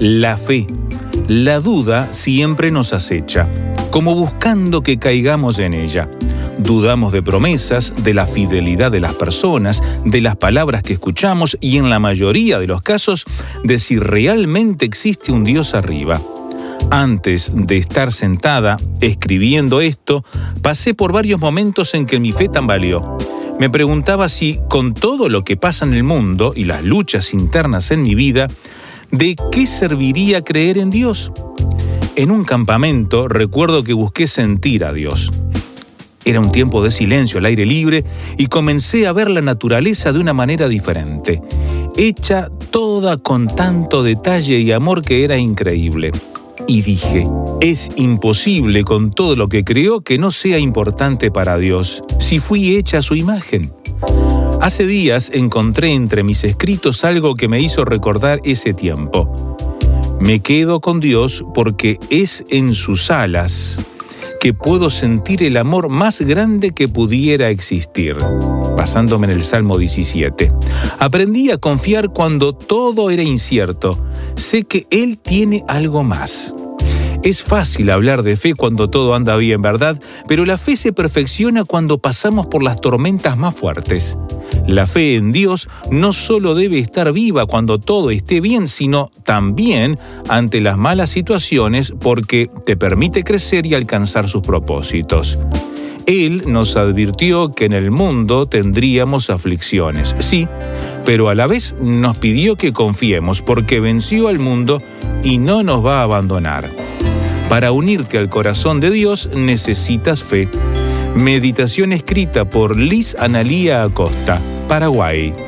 La fe. La duda siempre nos acecha, como buscando que caigamos en ella. Dudamos de promesas, de la fidelidad de las personas, de las palabras que escuchamos y en la mayoría de los casos de si realmente existe un Dios arriba. Antes de estar sentada escribiendo esto, pasé por varios momentos en que mi fe tambaleó. Me preguntaba si, con todo lo que pasa en el mundo y las luchas internas en mi vida, ¿de qué serviría creer en Dios? En un campamento recuerdo que busqué sentir a Dios. Era un tiempo de silencio al aire libre y comencé a ver la naturaleza de una manera diferente, hecha toda con tanto detalle y amor que era increíble. Y dije, es imposible con todo lo que creó que no sea importante para Dios, si fui hecha a su imagen. Hace días encontré entre mis escritos algo que me hizo recordar ese tiempo. Me quedo con Dios porque es en sus alas que puedo sentir el amor más grande que pudiera existir. Basándome en el Salmo 17. Aprendí a confiar cuando todo era incierto. Sé que Él tiene algo más. Es fácil hablar de fe cuando todo anda bien, ¿verdad? Pero la fe se perfecciona cuando pasamos por las tormentas más fuertes. La fe en Dios no solo debe estar viva cuando todo esté bien, sino también ante las malas situaciones porque te permite crecer y alcanzar sus propósitos. Él nos advirtió que en el mundo tendríamos aflicciones, sí, pero a la vez nos pidió que confiemos porque venció al mundo y no nos va a abandonar. Para unirte al corazón de Dios necesitas fe. Meditación escrita por Liz Analía Acosta, Paraguay.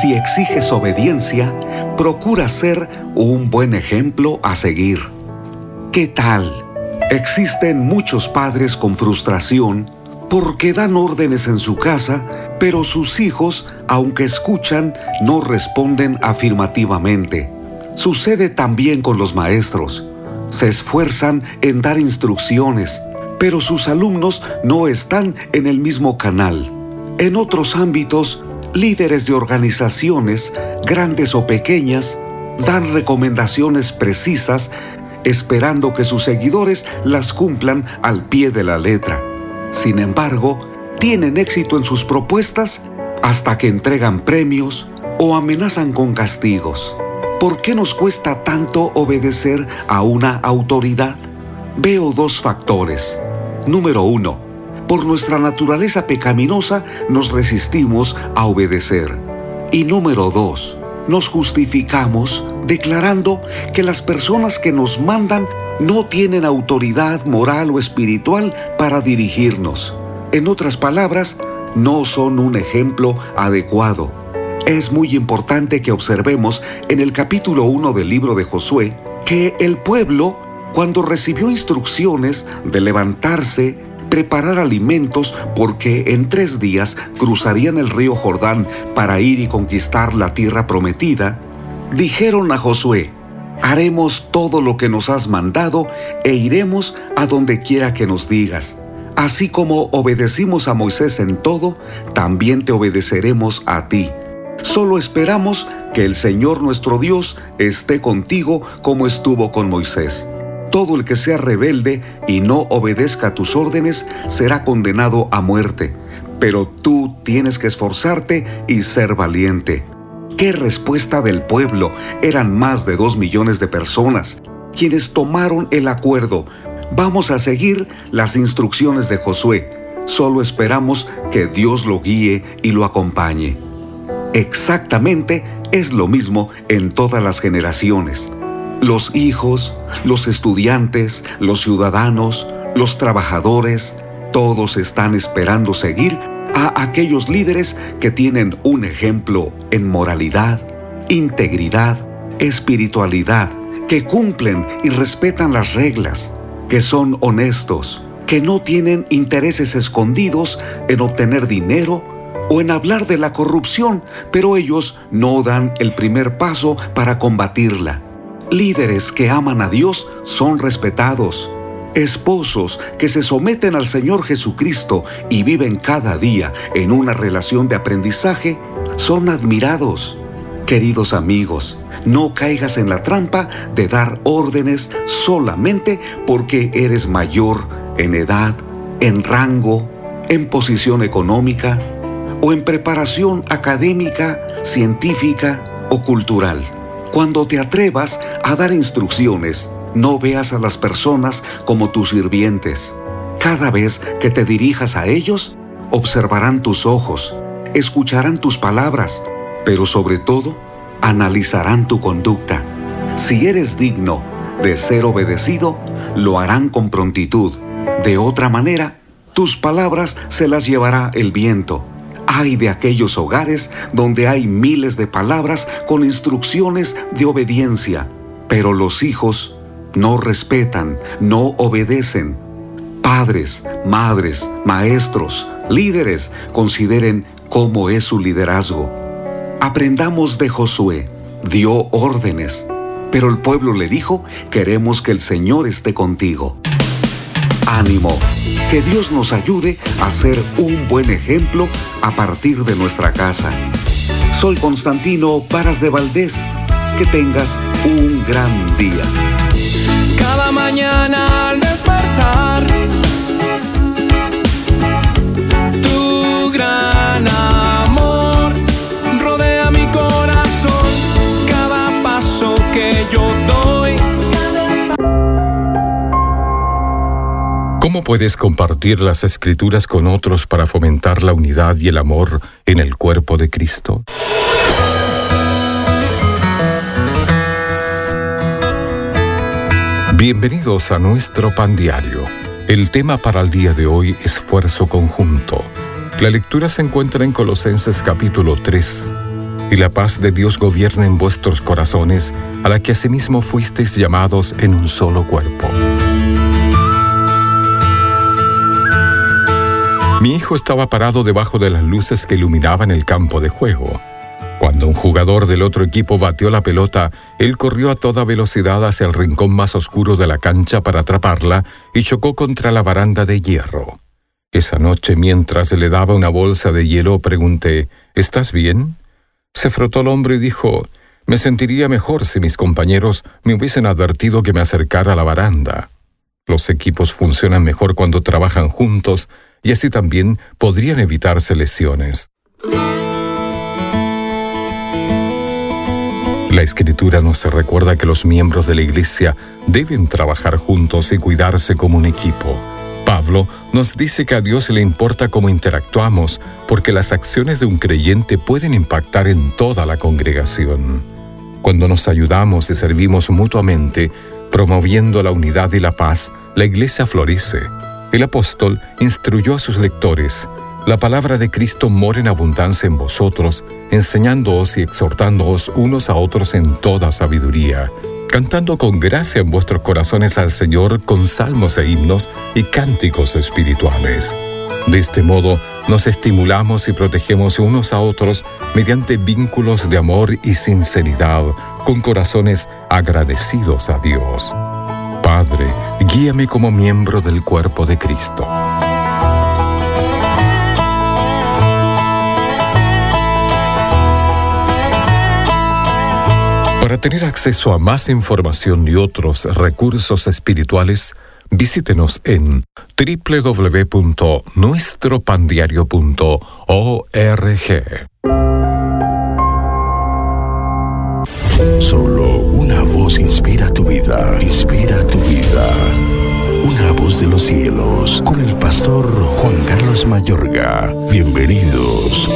Si exiges obediencia, procura ser un buen ejemplo a seguir. ¿Qué tal? Existen muchos padres con frustración porque dan órdenes en su casa, pero sus hijos, aunque escuchan, no responden afirmativamente. Sucede también con los maestros. Se esfuerzan en dar instrucciones, pero sus alumnos no están en el mismo canal. En otros ámbitos, líderes de organizaciones, grandes o pequeñas, dan recomendaciones precisas esperando que sus seguidores las cumplan al pie de la letra. Sin embargo, tienen éxito en sus propuestas hasta que entregan premios o amenazan con castigos. ¿Por qué nos cuesta tanto obedecer a una autoridad? Veo dos factores. Número uno, por nuestra naturaleza pecaminosa nos resistimos a obedecer. Y número dos, nos justificamos declarando que las personas que nos mandan no tienen autoridad moral o espiritual para dirigirnos. En otras palabras, no son un ejemplo adecuado. Es muy importante que observemos en el capítulo 1 del libro de Josué que el pueblo, cuando recibió instrucciones de levantarse, preparar alimentos porque en tres días cruzarían el río Jordán para ir y conquistar la tierra prometida, Dijeron a Josué, haremos todo lo que nos has mandado e iremos a donde quiera que nos digas. Así como obedecimos a Moisés en todo, también te obedeceremos a ti. Solo esperamos que el Señor nuestro Dios esté contigo como estuvo con Moisés. Todo el que sea rebelde y no obedezca tus órdenes será condenado a muerte, pero tú tienes que esforzarte y ser valiente. ¿Qué respuesta del pueblo? Eran más de dos millones de personas quienes tomaron el acuerdo. Vamos a seguir las instrucciones de Josué. Solo esperamos que Dios lo guíe y lo acompañe. Exactamente es lo mismo en todas las generaciones. Los hijos, los estudiantes, los ciudadanos, los trabajadores, todos están esperando seguir a aquellos líderes que tienen un ejemplo en moralidad, integridad, espiritualidad, que cumplen y respetan las reglas, que son honestos, que no tienen intereses escondidos en obtener dinero o en hablar de la corrupción, pero ellos no dan el primer paso para combatirla. Líderes que aman a Dios son respetados. Esposos que se someten al Señor Jesucristo y viven cada día en una relación de aprendizaje son admirados. Queridos amigos, no caigas en la trampa de dar órdenes solamente porque eres mayor en edad, en rango, en posición económica o en preparación académica, científica o cultural. Cuando te atrevas a dar instrucciones, no veas a las personas como tus sirvientes. Cada vez que te dirijas a ellos, observarán tus ojos, escucharán tus palabras, pero sobre todo, analizarán tu conducta. Si eres digno de ser obedecido, lo harán con prontitud. De otra manera, tus palabras se las llevará el viento Ay de aquellos hogares donde hay miles de palabras con instrucciones de obediencia, pero los hijos no respetan, no obedecen. Padres, madres, maestros, líderes, consideren cómo es su liderazgo. Aprendamos de Josué. Dio órdenes, pero el pueblo le dijo, queremos que el Señor esté contigo. Ánimo, que Dios nos ayude a ser un buen ejemplo a partir de nuestra casa. Soy Constantino Paras de Valdés. Que tengas un gran día. Cada mañana al despertar, tu gran amor rodea mi corazón. Cada paso que yo ¿Cómo puedes compartir las escrituras con otros para fomentar la unidad y el amor en el cuerpo de Cristo? Bienvenidos a nuestro pan diario. El tema para el día de hoy, esfuerzo conjunto. La lectura se encuentra en Colosenses capítulo 3. Y la paz de Dios gobierna en vuestros corazones, a la que asimismo fuisteis llamados en un solo cuerpo. Mi hijo estaba parado debajo de las luces que iluminaban el campo de juego. Cuando un jugador del otro equipo batió la pelota, él corrió a toda velocidad hacia el rincón más oscuro de la cancha para atraparla y chocó contra la baranda de hierro. Esa noche, mientras le daba una bolsa de hielo, pregunté, ¿Estás bien? Se frotó el hombro y dijo, me sentiría mejor si mis compañeros me hubiesen advertido que me acercara a la baranda. Los equipos funcionan mejor cuando trabajan juntos y así también podrían evitarse lesiones. La escritura nos recuerda que los miembros de la iglesia deben trabajar juntos y cuidarse como un equipo. Pablo nos dice que a Dios le importa cómo interactuamos porque las acciones de un creyente pueden impactar en toda la congregación. Cuando nos ayudamos y servimos mutuamente, promoviendo la unidad y la paz, la iglesia florece. El apóstol instruyó a sus lectores, la palabra de Cristo mora en abundancia en vosotros, enseñándoos y exhortándoos unos a otros en toda sabiduría, cantando con gracia en vuestros corazones al Señor con salmos e himnos y cánticos espirituales. De este modo, nos estimulamos y protegemos unos a otros mediante vínculos de amor y sinceridad, con corazones agradecidos a Dios. Padre, guíame como miembro del cuerpo de Cristo. Para tener acceso a más información y otros recursos espirituales, visítenos en www.nuestropandiario.org. Solo una inspira tu vida, inspira tu vida. Una voz de los cielos, con el pastor Juan Carlos Mayorga. Bienvenidos.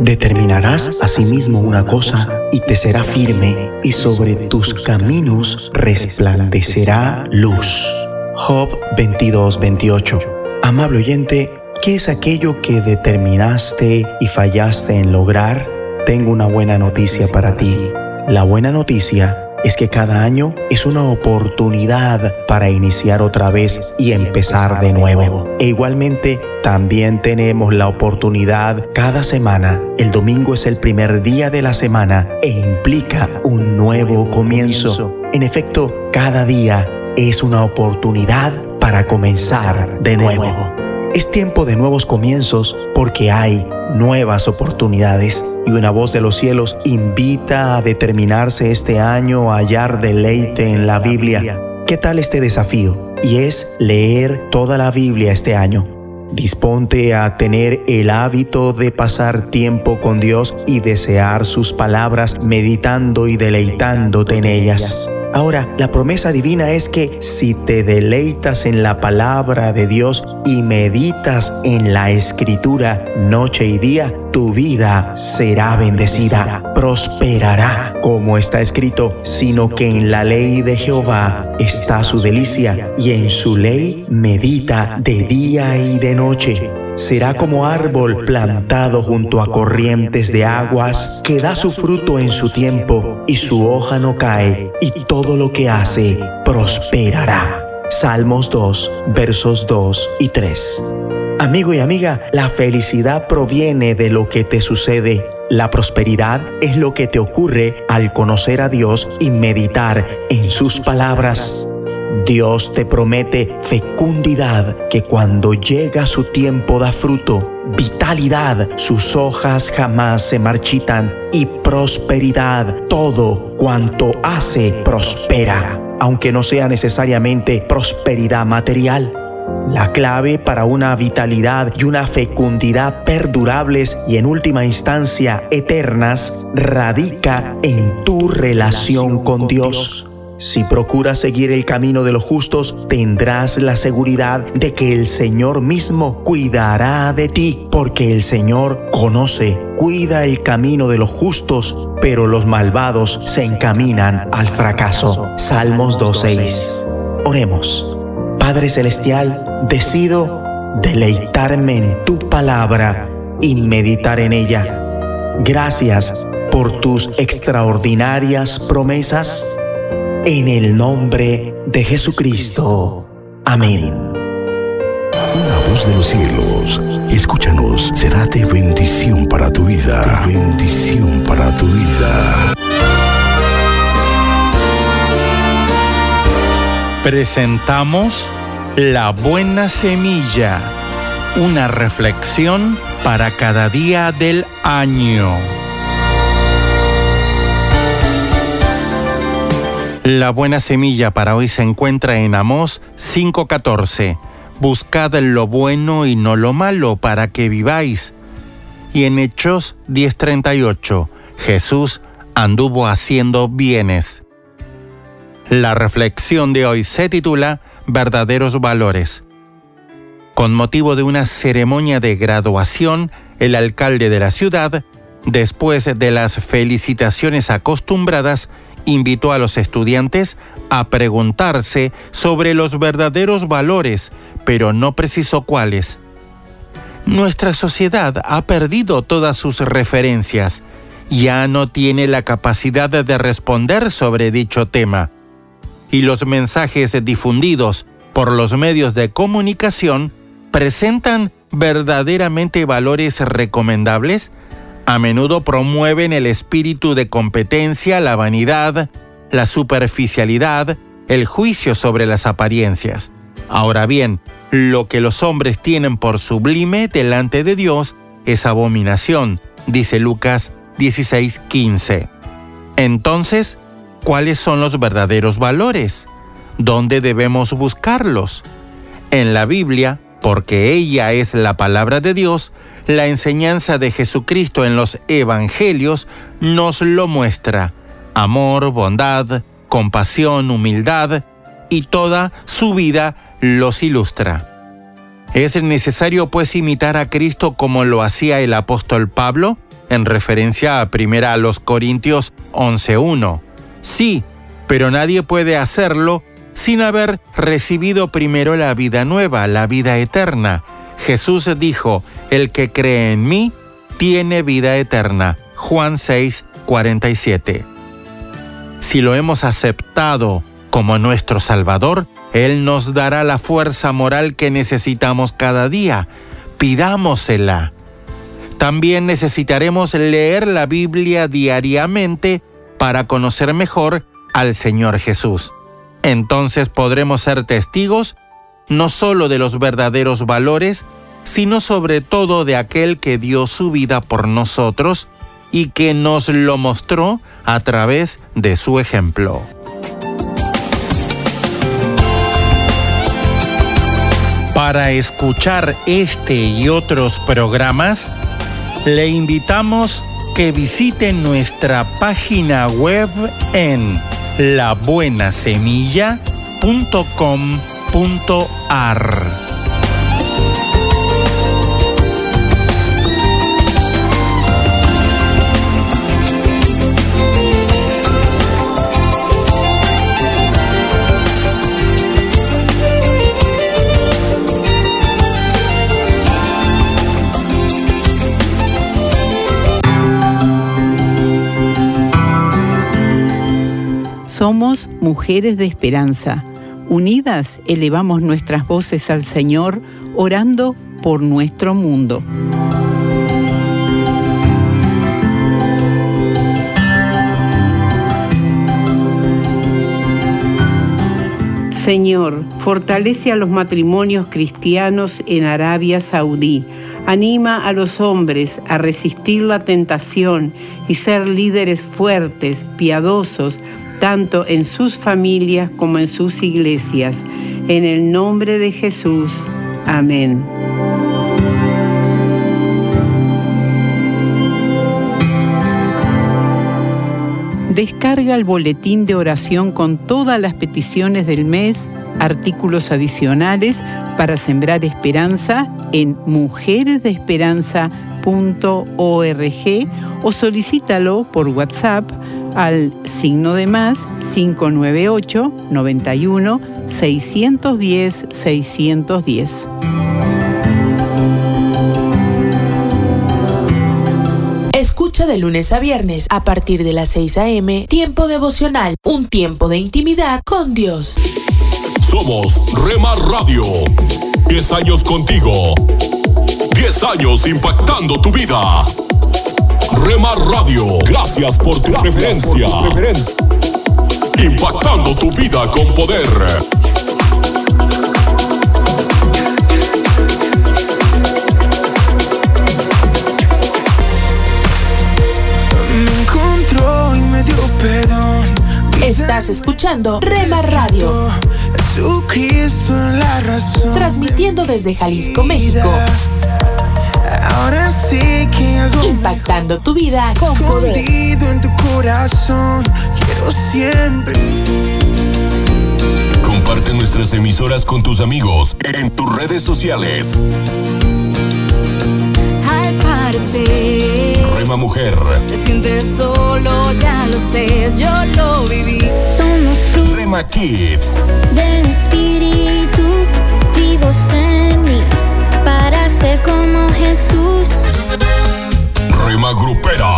Determinarás asimismo una cosa y te será firme, y sobre tus caminos resplandecerá luz. Job 22, 28. Amable oyente, ¿qué es aquello que determinaste y fallaste en lograr? Tengo una buena noticia para ti. La buena noticia es que cada año es una oportunidad para iniciar otra vez y empezar de nuevo. E igualmente, también tenemos la oportunidad cada semana. El domingo es el primer día de la semana e implica un nuevo comienzo. En efecto, cada día es una oportunidad para comenzar de nuevo. Es tiempo de nuevos comienzos porque hay nuevas oportunidades y una voz de los cielos invita a determinarse este año a hallar deleite en la Biblia. ¿Qué tal este desafío? Y es leer toda la Biblia este año. Disponte a tener el hábito de pasar tiempo con Dios y desear sus palabras meditando y deleitándote en ellas. Ahora, la promesa divina es que si te deleitas en la palabra de Dios y meditas en la escritura noche y día, tu vida será bendecida, prosperará, como está escrito, sino que en la ley de Jehová está su delicia y en su ley medita de día y de noche será como árbol plantado junto a corrientes de aguas, que da su fruto en su tiempo y su hoja no cae, y todo lo que hace prosperará. Salmos 2, versos 2 y 3. Amigo y amiga, la felicidad proviene de lo que te sucede. La prosperidad es lo que te ocurre al conocer a Dios y meditar en sus palabras. Dios te promete fecundidad que cuando llega su tiempo da fruto, vitalidad, sus hojas jamás se marchitan y prosperidad, todo cuanto hace prospera, aunque no sea necesariamente prosperidad material. La clave para una vitalidad y una fecundidad perdurables y en última instancia eternas radica en tu relación con Dios. Si procuras seguir el camino de los justos, tendrás la seguridad de que el Señor mismo cuidará de ti, porque el Señor conoce, cuida el camino de los justos, pero los malvados se encaminan al fracaso. Salmos 2.6. Oremos. Padre Celestial, decido deleitarme en tu palabra y meditar en ella. Gracias por tus extraordinarias promesas en el nombre de Jesucristo. Amén. Una voz de los cielos, escúchanos, será de bendición para tu vida. bendición para tu vida. Presentamos La Buena Semilla, una reflexión para cada día del año. La buena semilla para hoy se encuentra en Amós 5:14. Buscad lo bueno y no lo malo para que viváis. Y en Hechos 10:38, Jesús anduvo haciendo bienes. La reflexión de hoy se titula Verdaderos Valores. Con motivo de una ceremonia de graduación, el alcalde de la ciudad, después de las felicitaciones acostumbradas, invitó a los estudiantes a preguntarse sobre los verdaderos valores, pero no precisó cuáles. Nuestra sociedad ha perdido todas sus referencias, ya no tiene la capacidad de responder sobre dicho tema, y los mensajes difundidos por los medios de comunicación presentan verdaderamente valores recomendables? A menudo promueven el espíritu de competencia, la vanidad, la superficialidad, el juicio sobre las apariencias. Ahora bien, lo que los hombres tienen por sublime delante de Dios es abominación, dice Lucas 16:15. Entonces, ¿cuáles son los verdaderos valores? ¿Dónde debemos buscarlos? En la Biblia, porque ella es la palabra de Dios, la enseñanza de Jesucristo en los Evangelios nos lo muestra. Amor, bondad, compasión, humildad y toda su vida los ilustra. ¿Es necesario pues imitar a Cristo como lo hacía el apóstol Pablo? En referencia a 1 a los Corintios 11.1. Sí, pero nadie puede hacerlo sin haber recibido primero la vida nueva, la vida eterna. Jesús dijo, el que cree en mí tiene vida eterna. Juan 6, 47. Si lo hemos aceptado como nuestro Salvador, Él nos dará la fuerza moral que necesitamos cada día. Pidámosela. También necesitaremos leer la Biblia diariamente para conocer mejor al Señor Jesús. Entonces podremos ser testigos no solo de los verdaderos valores, sino sobre todo de aquel que dio su vida por nosotros y que nos lo mostró a través de su ejemplo. Para escuchar este y otros programas, le invitamos que visite nuestra página web en labuenasemilla.com.ar. Somos mujeres de esperanza. Unidas elevamos nuestras voces al Señor, orando por nuestro mundo. Señor, fortalece a los matrimonios cristianos en Arabia Saudí. Anima a los hombres a resistir la tentación y ser líderes fuertes, piadosos, tanto en sus familias como en sus iglesias. En el nombre de Jesús. Amén. Descarga el boletín de oración con todas las peticiones del mes, artículos adicionales para sembrar esperanza en mujeresdeesperanza.org o solicítalo por WhatsApp al signo de más 598 91 610 610. Escucha de lunes a viernes a partir de las 6 a.m. Tiempo devocional, un tiempo de intimidad con Dios. Somos Rema Radio. 10 años contigo. 10 años impactando tu vida. Rema Radio, gracias por tu preferencia. Impactando tu vida con poder. Me encontró y me dio perdón. Estás escuchando Rema Radio. Jesucristo la razón. Transmitiendo desde Jalisco, México. Ahora sé que hago Impactando tu vida con poder. escondido en tu corazón. Quiero siempre. Comparte nuestras emisoras con tus amigos en tus redes sociales. Al parecer, Rema Mujer, te sientes solo, ya lo sé, yo lo viví. Somos frutos Rema Kids, del Espíritu vivos en mí ser como Jesús. Rima grupera.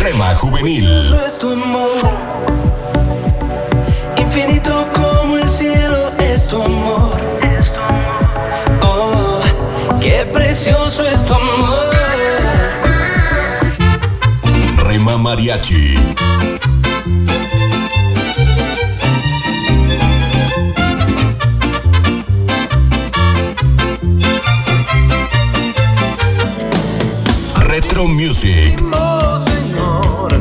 Rema juvenil. Es tu amor. Infinito como el cielo es tu amor. Oh, qué precioso es tu amor. Rema mariachi. Retro Music. Oh, Señor,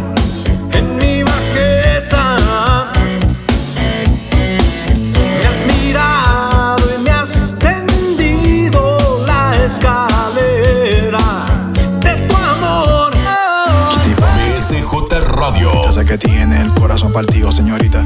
en mi bajeza me has mirado y me has tendido la escalera de tu amor. BSJ Radio. Ya sé que tiene el corazón partido, señorita.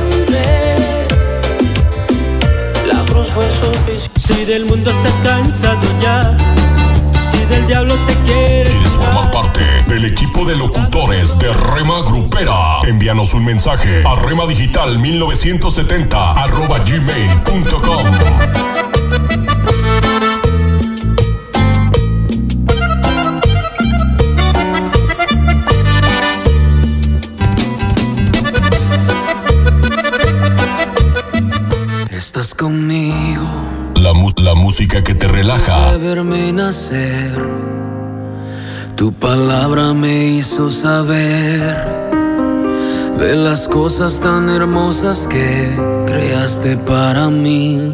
Fue suficiente. Si del mundo estás cansado ya, si del diablo te quieres. ¿Quieres formar parte del equipo de locutores de Rema Grupera? Envíanos un mensaje a remadigital 1970 arroba gmail.com. Estás conmigo. La, música que te relaja. Nacer. Tu palabra me hizo saber de las cosas tan hermosas que creaste para mí.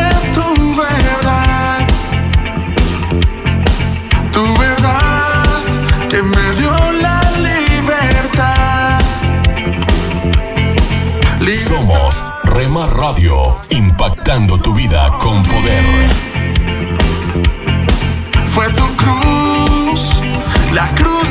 que me dio la libertad. Somos Rema Radio, impactando tu vida con poder. Fue tu cruz, la cruz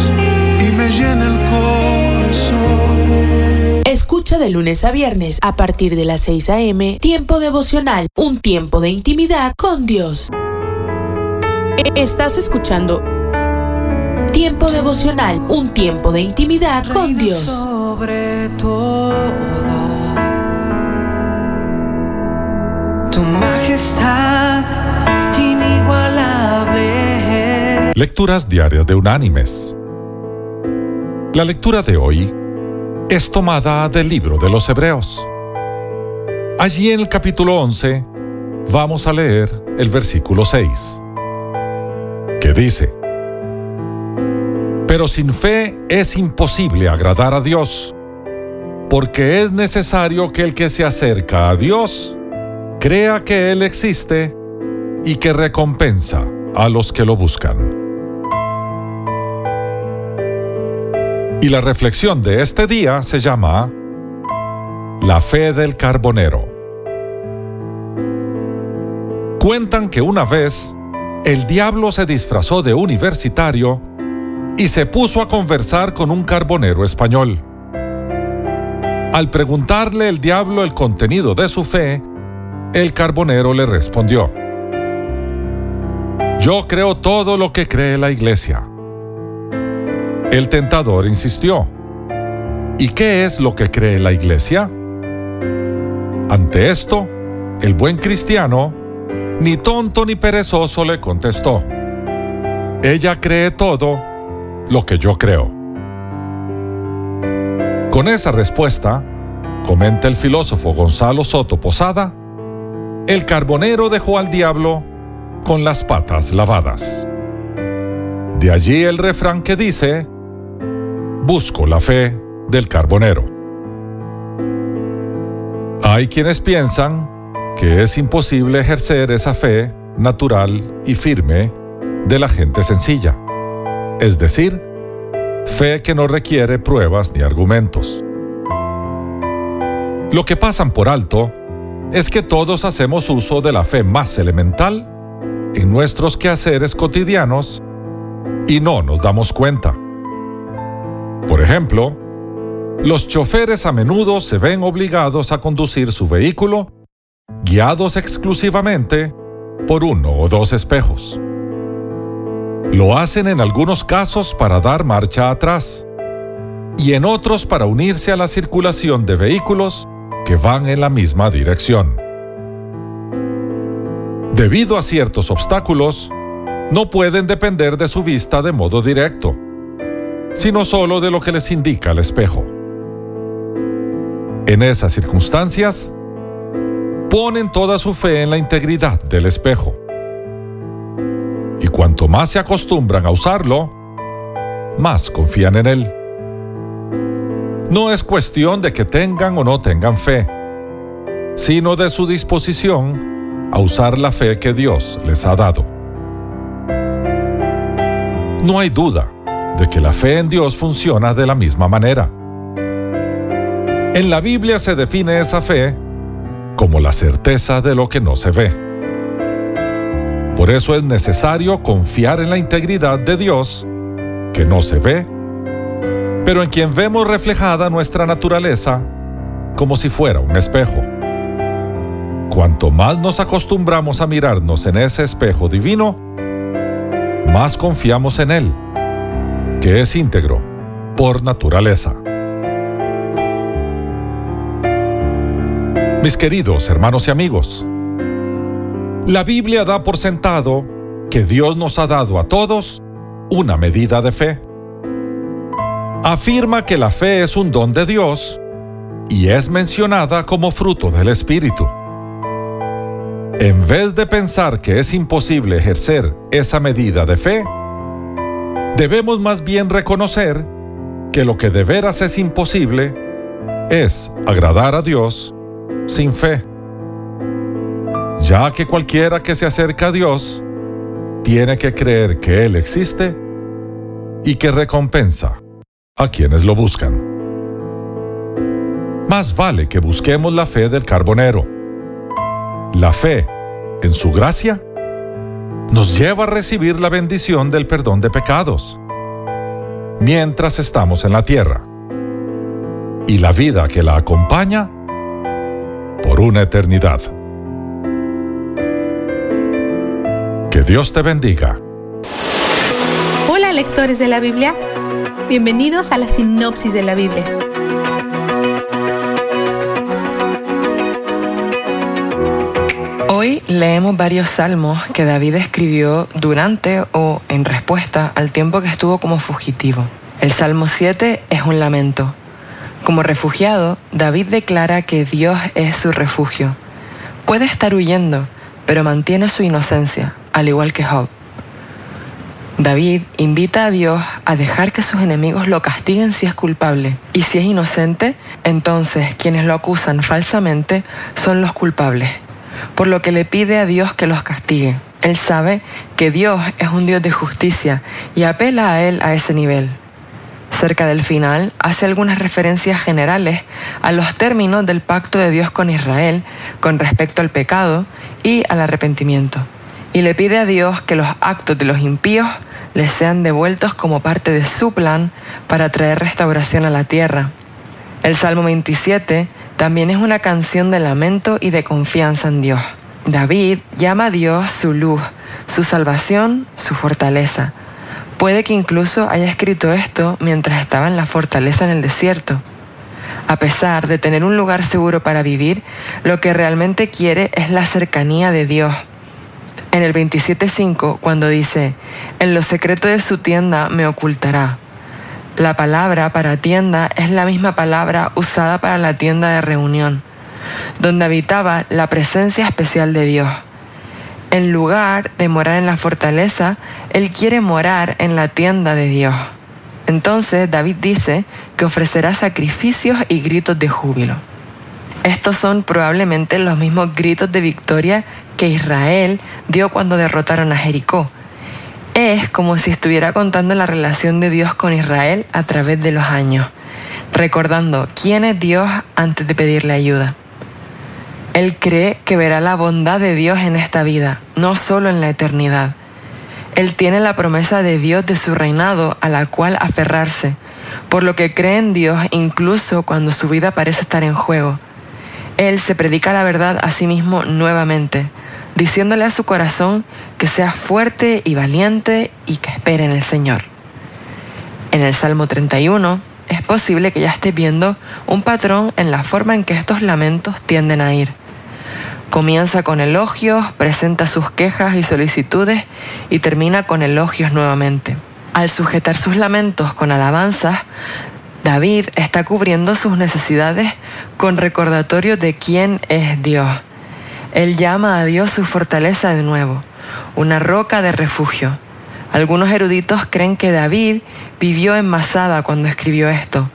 Escucha de lunes a viernes a partir de las 6 a.m. Tiempo devocional, un tiempo de intimidad con Dios. Estás escuchando Tiempo devocional, un tiempo de intimidad con Dios. sobre todo. Tu majestad inigualable Lecturas diarias de Unánimes. La lectura de hoy es tomada del libro de los Hebreos. Allí en el capítulo 11 vamos a leer el versículo 6, que dice, Pero sin fe es imposible agradar a Dios, porque es necesario que el que se acerca a Dios crea que Él existe y que recompensa a los que lo buscan. Y la reflexión de este día se llama La fe del carbonero. Cuentan que una vez el diablo se disfrazó de universitario y se puso a conversar con un carbonero español. Al preguntarle el diablo el contenido de su fe, el carbonero le respondió, Yo creo todo lo que cree la iglesia. El tentador insistió, ¿y qué es lo que cree la iglesia? Ante esto, el buen cristiano, ni tonto ni perezoso, le contestó, ella cree todo lo que yo creo. Con esa respuesta, comenta el filósofo Gonzalo Soto Posada, el carbonero dejó al diablo con las patas lavadas. De allí el refrán que dice, busco la fe del carbonero. Hay quienes piensan que es imposible ejercer esa fe natural y firme de la gente sencilla, es decir, fe que no requiere pruebas ni argumentos. Lo que pasan por alto es que todos hacemos uso de la fe más elemental en nuestros quehaceres cotidianos y no nos damos cuenta. Por ejemplo, los choferes a menudo se ven obligados a conducir su vehículo guiados exclusivamente por uno o dos espejos. Lo hacen en algunos casos para dar marcha atrás y en otros para unirse a la circulación de vehículos que van en la misma dirección. Debido a ciertos obstáculos, no pueden depender de su vista de modo directo sino solo de lo que les indica el espejo. En esas circunstancias, ponen toda su fe en la integridad del espejo. Y cuanto más se acostumbran a usarlo, más confían en él. No es cuestión de que tengan o no tengan fe, sino de su disposición a usar la fe que Dios les ha dado. No hay duda de que la fe en Dios funciona de la misma manera. En la Biblia se define esa fe como la certeza de lo que no se ve. Por eso es necesario confiar en la integridad de Dios, que no se ve, pero en quien vemos reflejada nuestra naturaleza como si fuera un espejo. Cuanto más nos acostumbramos a mirarnos en ese espejo divino, más confiamos en Él que es íntegro por naturaleza. Mis queridos hermanos y amigos, la Biblia da por sentado que Dios nos ha dado a todos una medida de fe. Afirma que la fe es un don de Dios y es mencionada como fruto del Espíritu. En vez de pensar que es imposible ejercer esa medida de fe, Debemos más bien reconocer que lo que de veras es imposible es agradar a Dios sin fe, ya que cualquiera que se acerca a Dios tiene que creer que Él existe y que recompensa a quienes lo buscan. Más vale que busquemos la fe del carbonero. La fe en su gracia nos lleva a recibir la bendición del perdón de pecados mientras estamos en la tierra y la vida que la acompaña por una eternidad. Que Dios te bendiga. Hola lectores de la Biblia, bienvenidos a la sinopsis de la Biblia. Leemos varios salmos que David escribió durante o en respuesta al tiempo que estuvo como fugitivo. El Salmo 7 es un lamento. Como refugiado, David declara que Dios es su refugio. Puede estar huyendo, pero mantiene su inocencia, al igual que Job. David invita a Dios a dejar que sus enemigos lo castiguen si es culpable, y si es inocente, entonces quienes lo acusan falsamente son los culpables, por lo que le pide a Dios que los castigue. Él sabe que Dios es un Dios de justicia y apela a Él a ese nivel. Cerca del final hace algunas referencias generales a los términos del pacto de Dios con Israel con respecto al pecado y al arrepentimiento, y le pide a Dios que los actos de los impíos les sean devueltos como parte de su plan para traer restauración a la tierra. El Salmo 27 también es una canción de lamento y de confianza en Dios. David llama a Dios su luz, su salvación, su fortaleza. Puede que incluso haya escrito esto mientras estaba en la fortaleza en el desierto. A pesar de tener un lugar seguro para vivir, lo que realmente quiere es la cercanía de Dios en el 27.5 cuando dice, en lo secreto de su tienda me ocultará. La palabra para tienda es la misma palabra usada para la tienda de reunión, donde habitaba la presencia especial de Dios. En lugar de morar en la fortaleza, Él quiere morar en la tienda de Dios. Entonces David dice que ofrecerá sacrificios y gritos de júbilo. Estos son probablemente los mismos gritos de victoria que Israel dio cuando derrotaron a Jericó. Es como si estuviera contando la relación de Dios con Israel a través de los años, recordando quién es Dios antes de pedirle ayuda. Él cree que verá la bondad de Dios en esta vida, no solo en la eternidad. Él tiene la promesa de Dios de su reinado a la cual aferrarse, por lo que cree en Dios incluso cuando su vida parece estar en juego. Él se predica la verdad a sí mismo nuevamente, diciéndole a su corazón que sea fuerte y valiente y que espere en el Señor. En el Salmo 31 es posible que ya esté viendo un patrón en la forma en que estos lamentos tienden a ir. Comienza con elogios, presenta sus quejas y solicitudes y termina con elogios nuevamente. Al sujetar sus lamentos con alabanzas, David está cubriendo sus necesidades con recordatorio de quién es Dios. Él llama a Dios su fortaleza de nuevo, una roca de refugio. Algunos eruditos creen que David vivió en Masada cuando escribió esto,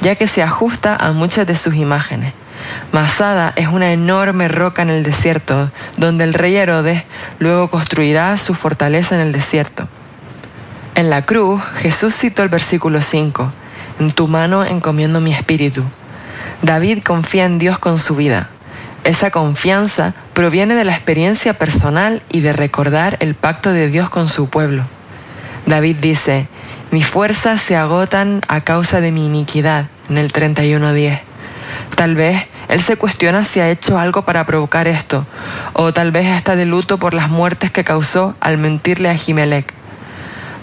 ya que se ajusta a muchas de sus imágenes. Masada es una enorme roca en el desierto, donde el rey Herodes luego construirá su fortaleza en el desierto. En la cruz, Jesús citó el versículo 5, en tu mano encomiendo mi espíritu. David confía en Dios con su vida. Esa confianza proviene de la experiencia personal y de recordar el pacto de Dios con su pueblo. David dice, mis fuerzas se agotan a causa de mi iniquidad, en el 31.10. Tal vez él se cuestiona si ha hecho algo para provocar esto, o tal vez está de luto por las muertes que causó al mentirle a Jimelec.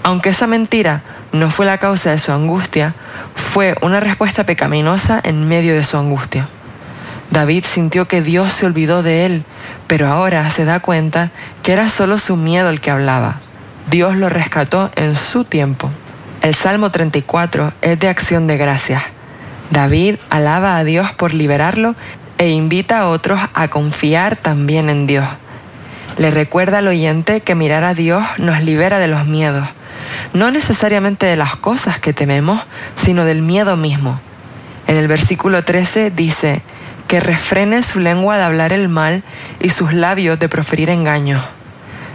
Aunque esa mentira no fue la causa de su angustia, fue una respuesta pecaminosa en medio de su angustia. David sintió que Dios se olvidó de él, pero ahora se da cuenta que era solo su miedo el que hablaba. Dios lo rescató en su tiempo. El Salmo 34 es de acción de gracias. David alaba a Dios por liberarlo e invita a otros a confiar también en Dios. Le recuerda al oyente que mirar a Dios nos libera de los miedos, no necesariamente de las cosas que tememos, sino del miedo mismo. En el versículo 13 dice, que refrene su lengua de hablar el mal y sus labios de proferir engaños.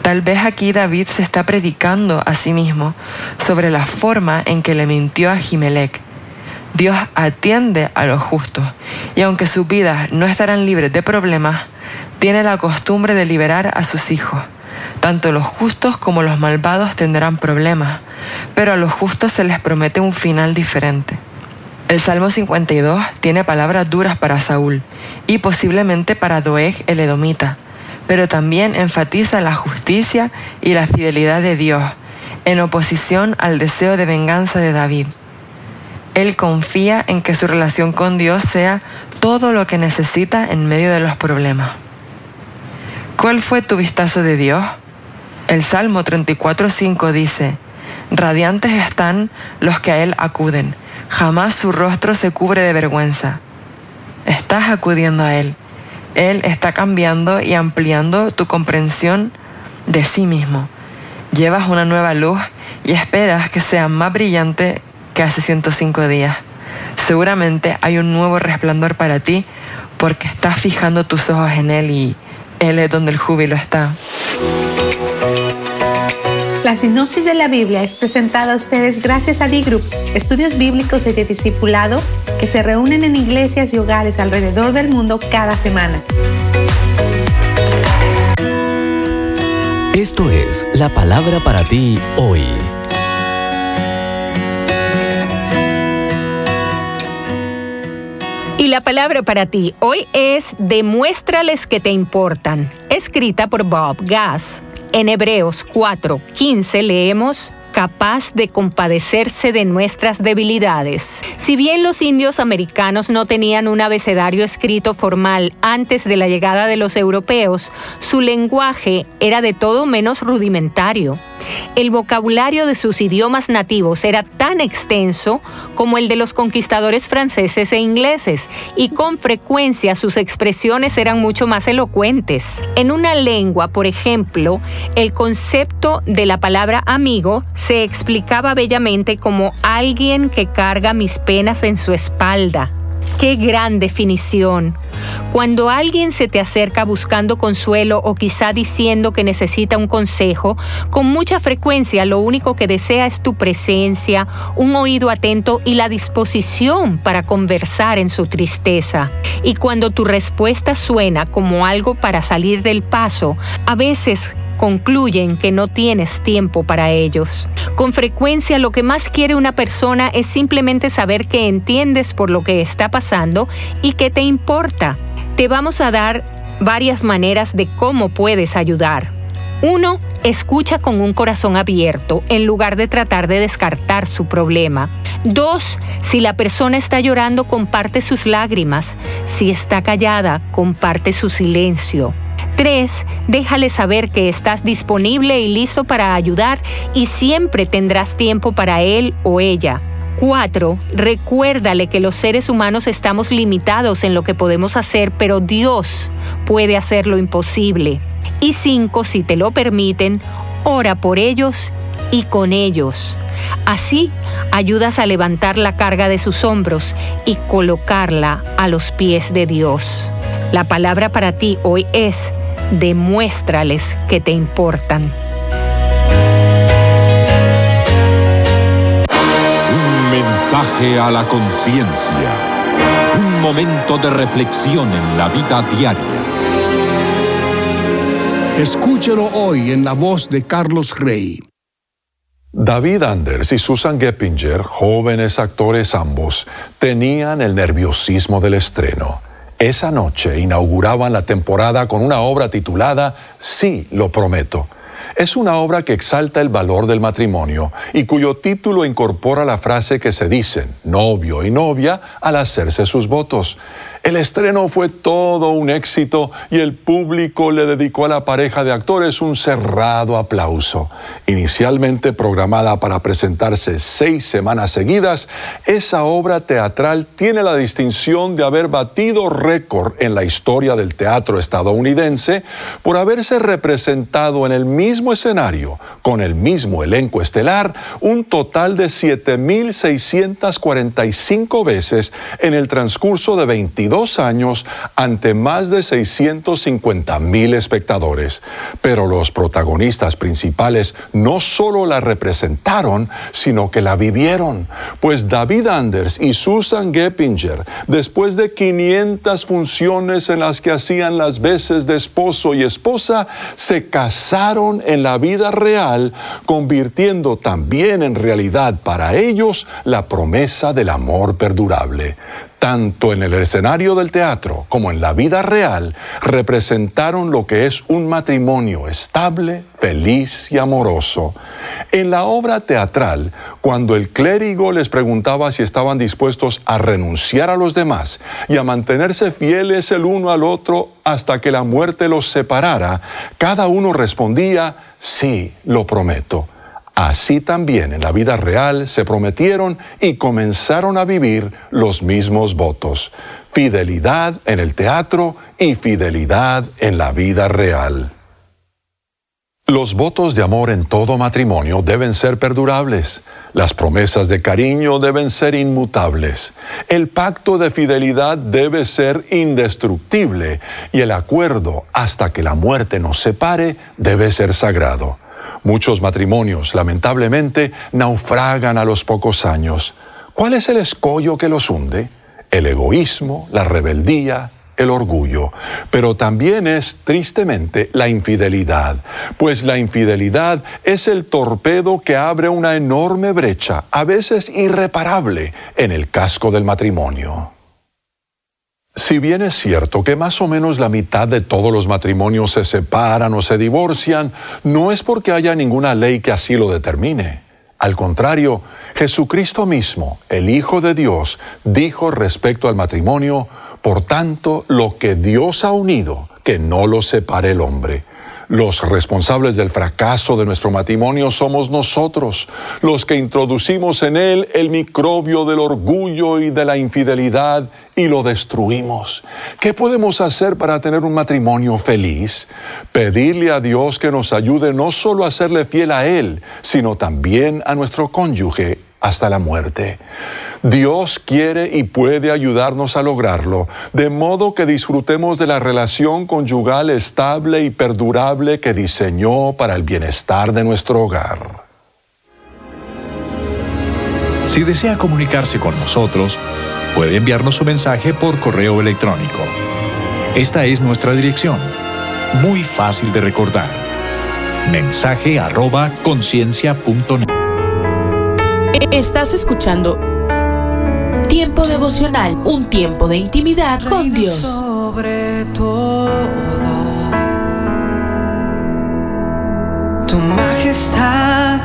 Tal vez aquí David se está predicando a sí mismo sobre la forma en que le mintió a Jimelec. Dios atiende a los justos y aunque sus vidas no estarán libres de problemas, tiene la costumbre de liberar a sus hijos. Tanto los justos como los malvados tendrán problemas, pero a los justos se les promete un final diferente. El Salmo 52 tiene palabras duras para Saúl y posiblemente para Doeg el Edomita, pero también enfatiza la justicia y la fidelidad de Dios, en oposición al deseo de venganza de David. Él confía en que su relación con Dios sea todo lo que necesita en medio de los problemas. ¿Cuál fue tu vistazo de Dios? El Salmo 34.5 dice, Radiantes están los que a Él acuden, jamás su rostro se cubre de vergüenza. Estás acudiendo a Él. Él está cambiando y ampliando tu comprensión de sí mismo. Llevas una nueva luz y esperas que sea más brillante que hace 105 días. Seguramente hay un nuevo resplandor para ti porque estás fijando tus ojos en Él y Él es donde el júbilo está. La sinopsis de la Biblia es presentada a ustedes gracias a B-Group, estudios bíblicos y de discipulado que se reúnen en iglesias y hogares alrededor del mundo cada semana. Esto es la palabra para ti hoy. Y la palabra para ti hoy es Demuéstrales que te importan, escrita por Bob Gass. En Hebreos 4:15 leemos, capaz de compadecerse de nuestras debilidades. Si bien los indios americanos no tenían un abecedario escrito formal antes de la llegada de los europeos, su lenguaje era de todo menos rudimentario. El vocabulario de sus idiomas nativos era tan extenso como el de los conquistadores franceses e ingleses, y con frecuencia sus expresiones eran mucho más elocuentes. En una lengua, por ejemplo, el concepto de la palabra amigo se explicaba bellamente como alguien que carga mis penas en su espalda. ¡Qué gran definición! Cuando alguien se te acerca buscando consuelo o quizá diciendo que necesita un consejo, con mucha frecuencia lo único que desea es tu presencia, un oído atento y la disposición para conversar en su tristeza. Y cuando tu respuesta suena como algo para salir del paso, a veces concluyen que no tienes tiempo para ellos. Con frecuencia lo que más quiere una persona es simplemente saber que entiendes por lo que está pasando y que te importa. Te vamos a dar varias maneras de cómo puedes ayudar. Uno, escucha con un corazón abierto en lugar de tratar de descartar su problema. Dos, si la persona está llorando, comparte sus lágrimas. Si está callada, comparte su silencio. 3. Déjale saber que estás disponible y listo para ayudar y siempre tendrás tiempo para él o ella. 4. Recuérdale que los seres humanos estamos limitados en lo que podemos hacer, pero Dios puede hacer lo imposible. Y 5. Si te lo permiten, ora por ellos y con ellos. Así ayudas a levantar la carga de sus hombros y colocarla a los pies de Dios. La palabra para ti hoy es demuéstrales que te importan. Mensaje a la conciencia. Un momento de reflexión en la vida diaria. Escúchelo hoy en la voz de Carlos Rey. David Anders y Susan Geppinger, jóvenes actores ambos, tenían el nerviosismo del estreno. Esa noche inauguraban la temporada con una obra titulada Sí, lo prometo. Es una obra que exalta el valor del matrimonio y cuyo título incorpora la frase que se dicen novio y novia al hacerse sus votos. El estreno fue todo un éxito y el público le dedicó a la pareja de actores un cerrado aplauso. Inicialmente programada para presentarse seis semanas seguidas, esa obra teatral tiene la distinción de haber batido récord en la historia del teatro estadounidense por haberse representado en el mismo escenario, con el mismo elenco estelar, un total de 7.645 veces en el transcurso de 22 años ante más de 650 mil espectadores. Pero los protagonistas principales no solo la representaron, sino que la vivieron. Pues David Anders y Susan Geppinger, después de 500 funciones en las que hacían las veces de esposo y esposa, se casaron en la vida real, convirtiendo también en realidad para ellos la promesa del amor perdurable. Tanto en el escenario del teatro como en la vida real, representaron lo que es un matrimonio estable, feliz y amoroso. En la obra teatral, cuando el clérigo les preguntaba si estaban dispuestos a renunciar a los demás y a mantenerse fieles el uno al otro hasta que la muerte los separara, cada uno respondía, sí, lo prometo. Así también en la vida real se prometieron y comenzaron a vivir los mismos votos. Fidelidad en el teatro y fidelidad en la vida real. Los votos de amor en todo matrimonio deben ser perdurables. Las promesas de cariño deben ser inmutables. El pacto de fidelidad debe ser indestructible y el acuerdo hasta que la muerte nos separe debe ser sagrado. Muchos matrimonios, lamentablemente, naufragan a los pocos años. ¿Cuál es el escollo que los hunde? El egoísmo, la rebeldía, el orgullo, pero también es tristemente la infidelidad, pues la infidelidad es el torpedo que abre una enorme brecha, a veces irreparable, en el casco del matrimonio. Si bien es cierto que más o menos la mitad de todos los matrimonios se separan o se divorcian, no es porque haya ninguna ley que así lo determine. Al contrario, Jesucristo mismo, el Hijo de Dios, dijo respecto al matrimonio, por tanto, lo que Dios ha unido, que no lo separe el hombre. Los responsables del fracaso de nuestro matrimonio somos nosotros, los que introducimos en él el microbio del orgullo y de la infidelidad y lo destruimos. ¿Qué podemos hacer para tener un matrimonio feliz? Pedirle a Dios que nos ayude no solo a serle fiel a Él, sino también a nuestro cónyuge hasta la muerte. Dios quiere y puede ayudarnos a lograrlo, de modo que disfrutemos de la relación conyugal estable y perdurable que diseñó para el bienestar de nuestro hogar. Si desea comunicarse con nosotros, puede enviarnos su mensaje por correo electrónico. Esta es nuestra dirección, muy fácil de recordar. Mensaje arroba conciencia.net. Estás escuchando Tiempo devocional, un tiempo de intimidad con Dios. Sobre todo, tu majestad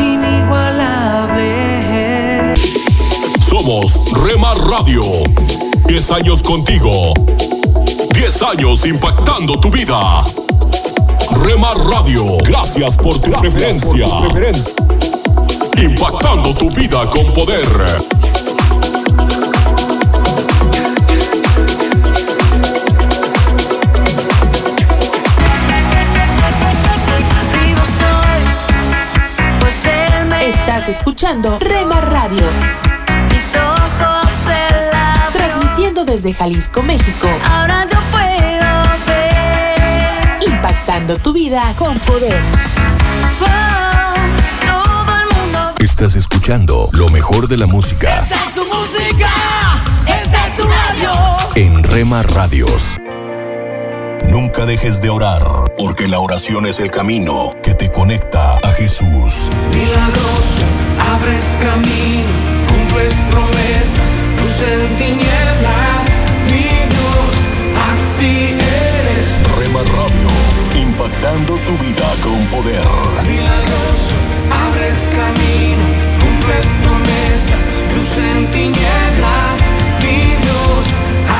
inigualable. Somos Remar Radio. 10 años contigo. 10 años impactando tu vida. Remar Radio. Gracias por tu preferencia. Impactando tu vida con poder. Estás escuchando Rema Radio. Mis ojos en la Transmitiendo desde Jalisco, México. Ahora yo puedo ver. Impactando tu vida con poder. Estás escuchando lo mejor de la música Esta es tu música, esta es tu radio. en Rema Radios. Nunca dejes de orar, porque la oración es el camino que te conecta a Jesús. Milagroso, abres camino, cumples promesas, luz en tinieblas, mi Dios, así eres. Rema Radio, impactando tu vida con poder. Milagroso, abres camino, cumples promesas, luz en tinieblas, mi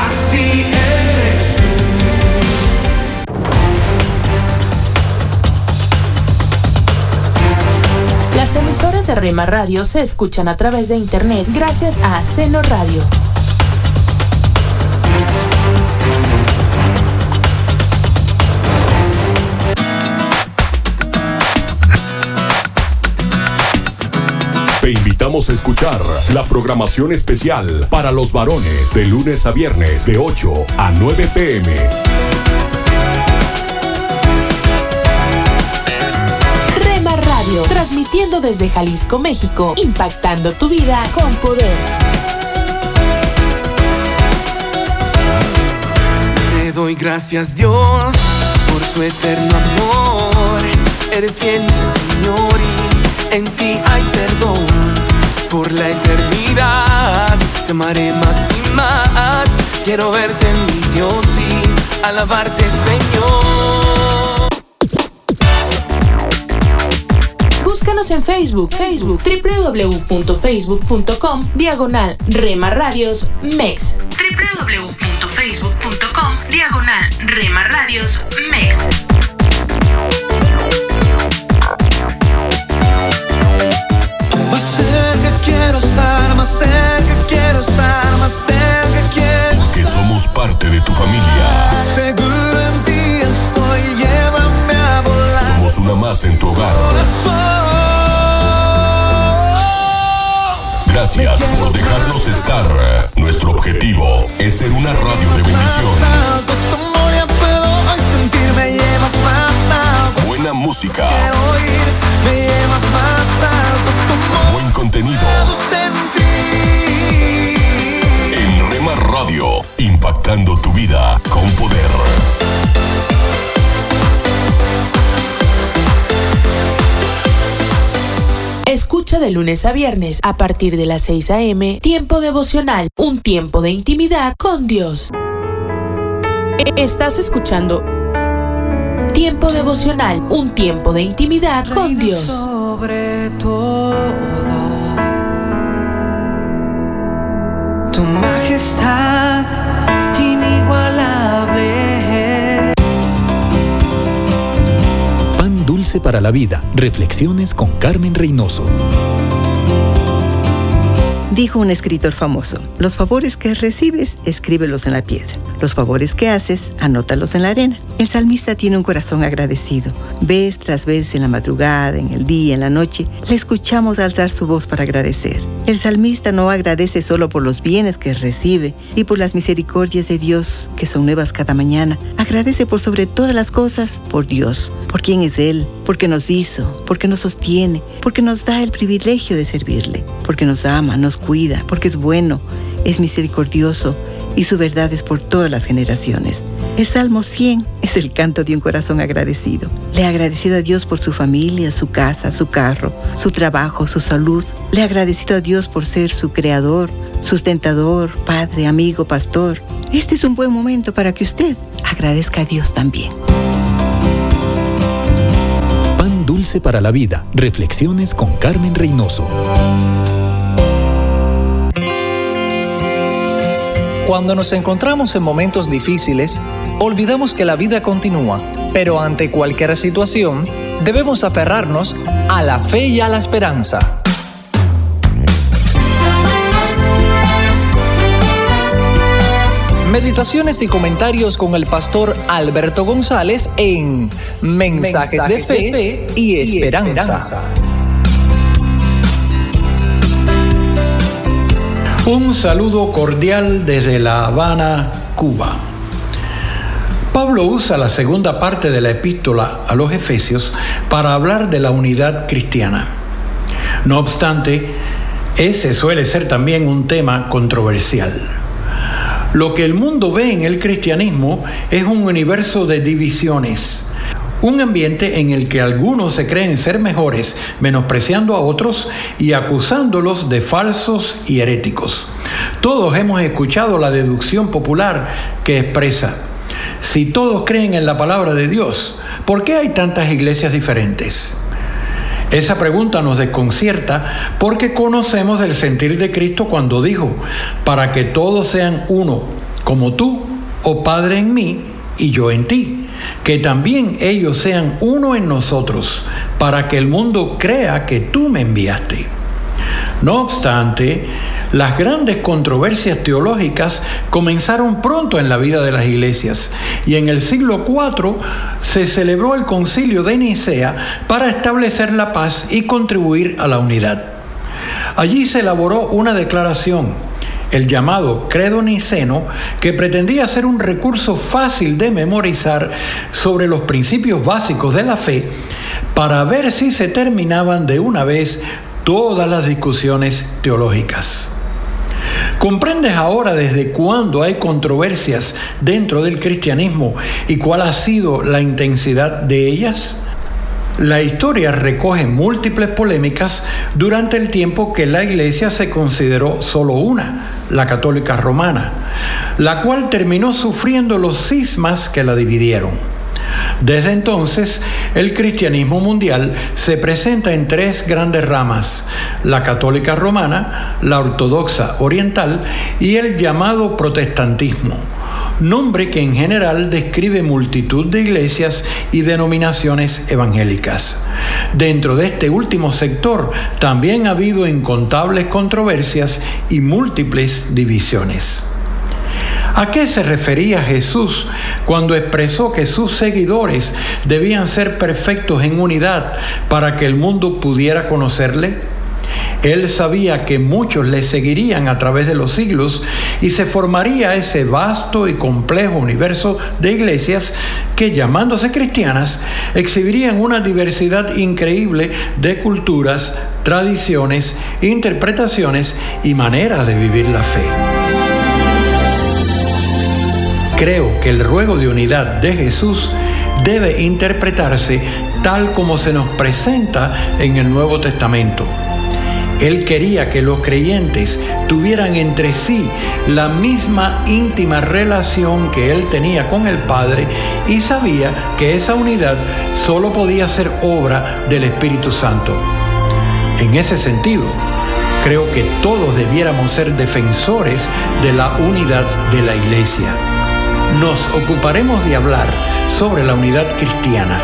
así eres tú. Las emisoras de Rema Radio se escuchan a través de internet gracias a Seno Radio. Invitamos a escuchar la programación especial para los varones de lunes a viernes de 8 a 9 pm. Rema Radio, transmitiendo desde Jalisco, México, impactando tu vida con poder. Te doy gracias Dios por tu eterno amor. Eres fiel mi Señor y en ti hay perdón. Por la eternidad te amaré más y más. Quiero verte en mi Dios y alabarte, Señor. Búscanos en Facebook, Facebook, www.facebook.com, diagonal Rema Radios MEX. www.facebook.com, diagonal Rema Radios MEX. Quiero estar, más cerca quiero estar, más cerca quiero Que somos parte de tu familia. Seguro en ti estoy, llévame a volar. Somos una más en tu hogar. Gracias por dejarnos estar. Nuestro objetivo es ser una radio de bendición. Buena música, Quiero oír, me llevas más alto. Buen contenido. En Rema Radio, impactando tu vida con poder. Escucha de lunes a viernes a partir de las 6 a.m. Tiempo devocional, un tiempo de intimidad con Dios. Estás escuchando Tiempo devocional, un tiempo de intimidad con Dios. sobre todo. Tu majestad inigualable. Pan dulce para la vida. Reflexiones con Carmen Reynoso. Dijo un escritor famoso, los favores que recibes, escríbelos en la piedra. Los favores que haces, anótalos en la arena. El salmista tiene un corazón agradecido. Vez tras vez en la madrugada, en el día, en la noche, le escuchamos alzar su voz para agradecer. El salmista no agradece solo por los bienes que recibe y por las misericordias de Dios que son nuevas cada mañana. Agradece por sobre todas las cosas por Dios, por quién es Él, porque nos hizo, porque nos sostiene, porque nos da el privilegio de servirle, porque nos ama, nos cuida, porque es bueno, es misericordioso y su verdad es por todas las generaciones. El Salmo 100 es el canto de un corazón agradecido. Le ha agradecido a Dios por su familia, su casa, su carro, su trabajo, su salud. Le ha agradecido a Dios por ser su creador, sustentador, padre, amigo, pastor. Este es un buen momento para que usted agradezca a Dios también. Para la vida. Reflexiones con Carmen Reynoso. Cuando nos encontramos en momentos difíciles, olvidamos que la vida continúa, pero ante cualquier situación, debemos aferrarnos a la fe y a la esperanza. Meditaciones y comentarios con el pastor Alberto González en Mensajes, de, fe y esperanza. Un saludo cordial desde La Habana, Cuba. Pablo usa la segunda parte de la epístola a los Efesios para hablar de la unidad cristiana. No obstante, ese suele ser también un tema controversial. Lo que el mundo ve en el cristianismo es un universo de divisiones, un ambiente en el que algunos se creen ser mejores, menospreciando a otros y acusándolos de falsos y heréticos. Todos hemos escuchado la deducción popular que expresa, si todos creen en la palabra de Dios, ¿por qué hay tantas iglesias diferentes? Esa pregunta nos desconcierta porque conocemos el sentir de Cristo cuando dijo, para que todos sean uno, como tú, oh Padre en mí y yo en ti que también ellos sean uno en nosotros, para que el mundo crea que tú me enviaste. No obstante, las grandes controversias teológicas comenzaron pronto en la vida de las iglesias y en el siglo IV se celebró el concilio de Nicea para establecer la paz y contribuir a la unidad. Allí se elaboró una declaración el llamado credo niceno, que pretendía ser un recurso fácil de memorizar sobre los principios básicos de la fe, para ver si se terminaban de una vez todas las discusiones teológicas. ¿Comprendes ahora desde cuándo hay controversias dentro del cristianismo y cuál ha sido la intensidad de ellas? La historia recoge múltiples polémicas durante el tiempo que la iglesia se consideró solo una, la católica romana, la cual terminó sufriendo los cismas que la dividieron. Desde entonces, el cristianismo mundial se presenta en tres grandes ramas, la católica romana, la ortodoxa oriental y el llamado protestantismo nombre que en general describe multitud de iglesias y denominaciones evangélicas. Dentro de este último sector también ha habido incontables controversias y múltiples divisiones. ¿A qué se refería Jesús cuando expresó que sus seguidores debían ser perfectos en unidad para que el mundo pudiera conocerle? Él sabía que muchos le seguirían a través de los siglos y se formaría ese vasto y complejo universo de iglesias que, llamándose cristianas, exhibirían una diversidad increíble de culturas, tradiciones, interpretaciones y maneras de vivir la fe. Creo que el ruego de unidad de Jesús debe interpretarse tal como se nos presenta en el Nuevo Testamento. Él quería que los creyentes tuvieran entre sí la misma íntima relación que Él tenía con el Padre y sabía que esa unidad solo podía ser obra del Espíritu Santo. En ese sentido, creo que todos debiéramos ser defensores de la unidad de la Iglesia. Nos ocuparemos de hablar sobre la unidad cristiana,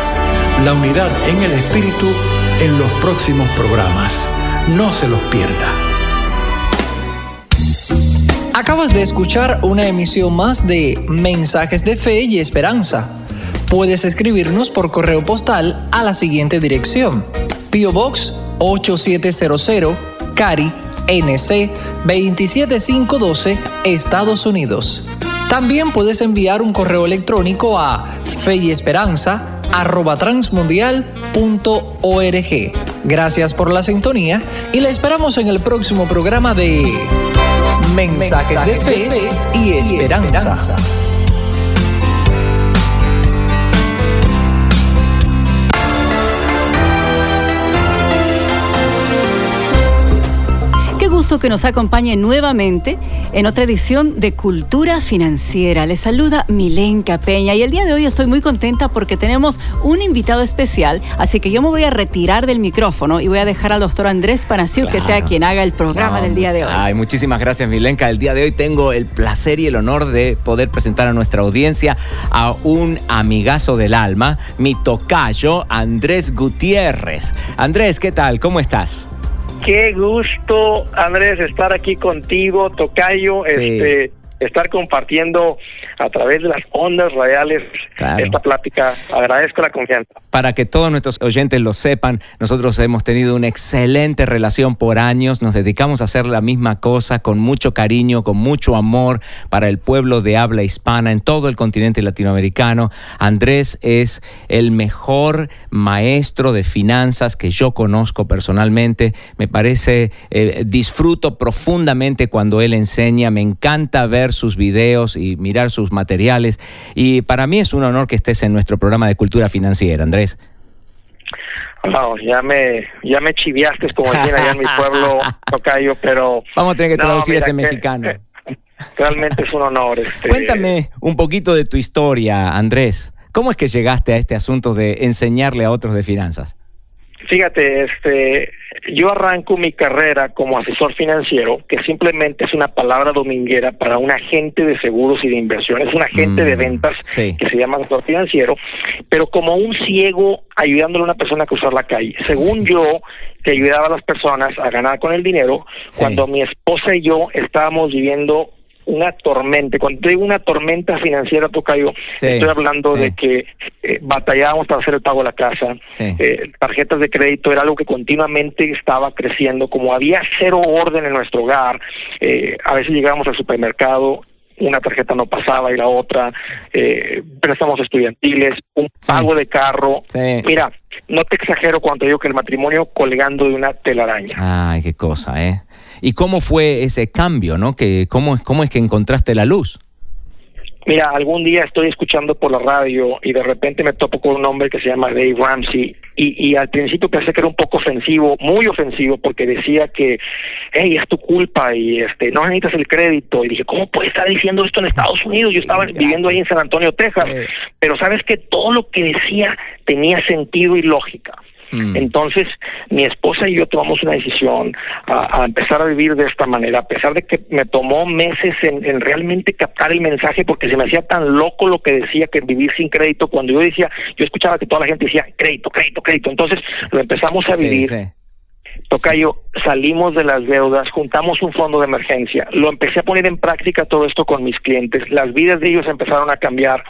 la unidad en el Espíritu en los próximos programas. No se los pierda. Acabas de escuchar una emisión más de Mensajes de Fe y Esperanza. Puedes escribirnos por correo postal a la siguiente dirección. Pio Box 8700 Cari NC 27512 Estados Unidos. También puedes enviar un correo electrónico a feyesperanza transmundial.org. Gracias por la sintonía y la esperamos en el próximo programa de Mensajes, de, fe y esperanza. Gusto que nos acompañe nuevamente en otra edición de Cultura Financiera. Les saluda Milenka Peña y el día de hoy estoy muy contenta porque tenemos un invitado especial, así que yo me voy a retirar del micrófono y voy a dejar al doctor Andrés Panaciu que sea quien haga el programa del día de hoy. Ay, muchísimas gracias Milenka. El día de hoy tengo el placer y el honor de poder presentar a nuestra audiencia a un amigazo del alma, mi tocayo Andrés Gutiérrez. Andrés, ¿qué tal? ¿Cómo estás? Qué gusto, Andrés, estar aquí contigo, Tocayo, este, estar compartiendo a través de las ondas radiales esta plática. Agradezco la confianza. Para que todos nuestros oyentes lo sepan, nosotros hemos tenido una excelente relación por años, nos dedicamos a hacer la misma cosa con mucho cariño, con mucho amor para el pueblo de habla hispana en todo el continente latinoamericano. Andrés es el mejor maestro de finanzas que yo conozco personalmente. Me parece, eh, disfruto profundamente cuando él enseña, me encanta ver sus videos y mirar sus materiales. Y para mí es un honor que estés en nuestro programa de cultura financiera, Andrés. ya me, ya me chiviaste, como dicen allá en mi pueblo, Tocayo, pero... Vamos a tener que traducir ese mexicano. realmente es un honor. Este... Cuéntame un poquito de tu historia, Andrés. ¿Cómo es que llegaste a este asunto de enseñarle a otros de finanzas? Fíjate, este, yo arranco mi carrera como asesor financiero, que simplemente es una palabra dominguera para un agente de seguros y de inversiones, un agente de mm, ventas que se llama asesor financiero, pero como un ciego ayudándole a una persona a cruzar la calle. Según yo, que ayudaba a las personas a ganar con el dinero, cuando mi esposa y yo estábamos viviendo una tormenta. Cuando digo una tormenta financiera, Tocayo, estoy hablando de que eh, batallábamos para hacer el pago de la casa. Eh, tarjetas de crédito era algo que continuamente estaba creciendo. Como había cero orden en nuestro hogar, eh, a veces llegábamos al supermercado una tarjeta no pasaba y la otra, eh, préstamos estudiantiles, un pago de carro. Mira, no te exagero cuando digo que el matrimonio colgando de una telaraña. Ay, qué cosa, ¿eh? ¿Y cómo fue ese cambio, no? Que, cómo, ¿Cómo es que encontraste la luz? Mira, algún día estoy escuchando por la radio y de repente me topo con un hombre que se llama Dave Ramsey y, y al principio pensé que era un poco ofensivo, muy ofensivo, porque decía que, hey, es tu culpa y este no necesitas el crédito. Y dije, ¿cómo puede estar diciendo esto en Estados Unidos? Yo estaba viviendo ahí en San Antonio, Texas. Pero sabes que todo lo que decía tenía sentido y lógica. Mm. Entonces, mi esposa y yo tomamos una decisión a, empezar a vivir de esta manera, a pesar de que me tomó meses en, realmente captar el mensaje, porque se me hacía tan loco lo que decía que vivir sin crédito, cuando yo decía, yo escuchaba que toda la gente decía crédito, crédito, crédito, entonces lo empezamos a vivir. Tocayo, salimos de las deudas, juntamos un fondo de emergencia, lo empecé a poner en práctica todo esto con mis clientes, las vidas de ellos empezaron a cambiar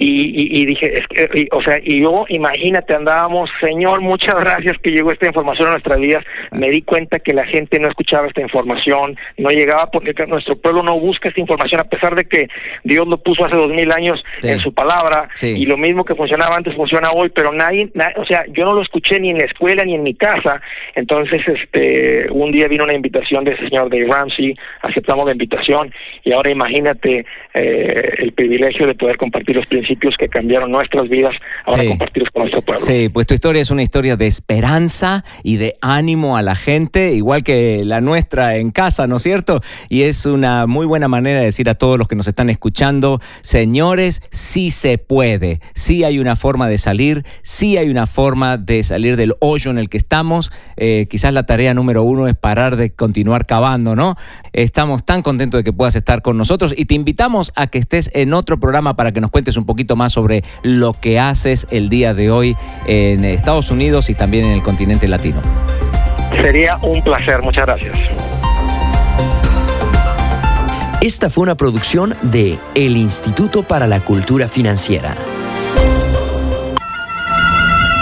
y, dije, es que, o sea, y yo, imagínate, andábamos, Señor, muchas gracias que llegó esta información a nuestras vidas, me di cuenta que la gente no escuchaba esta información, no llegaba porque nuestro pueblo no busca esta información, a pesar de que Dios lo puso hace dos mil años en su palabra y lo mismo que funcionaba antes funciona hoy, pero nadie, o sea, yo no lo escuché ni en la escuela ni en mi casa, entonces, este, un día vino una invitación de ese señor Dave Ramsey, aceptamos la invitación y ahora imagínate eh, el privilegio de poder compartir los principios que cambiaron nuestras vidas, ahora compartirlos con nuestro pueblo. Sí, pues tu historia es una historia de esperanza y de ánimo a la gente, igual que la nuestra en casa, ¿no es cierto? Y es una muy buena manera de decir a todos los que nos están escuchando, señores, sí se puede, sí hay una forma de salir, sí hay una forma de salir del hoyo en el que estamos. Eh, quizás la tarea número uno es parar de continuar cavando, ¿no? Estamos tan contentos de que puedas estar con nosotros y te invitamos a que estés en otro programa para que nos cuentes un poquito más sobre lo que haces el día de hoy en Estados Unidos y también en el continente latino. Sería un placer, muchas gracias. Esta fue una producción de El Instituto para la Cultura Financiera.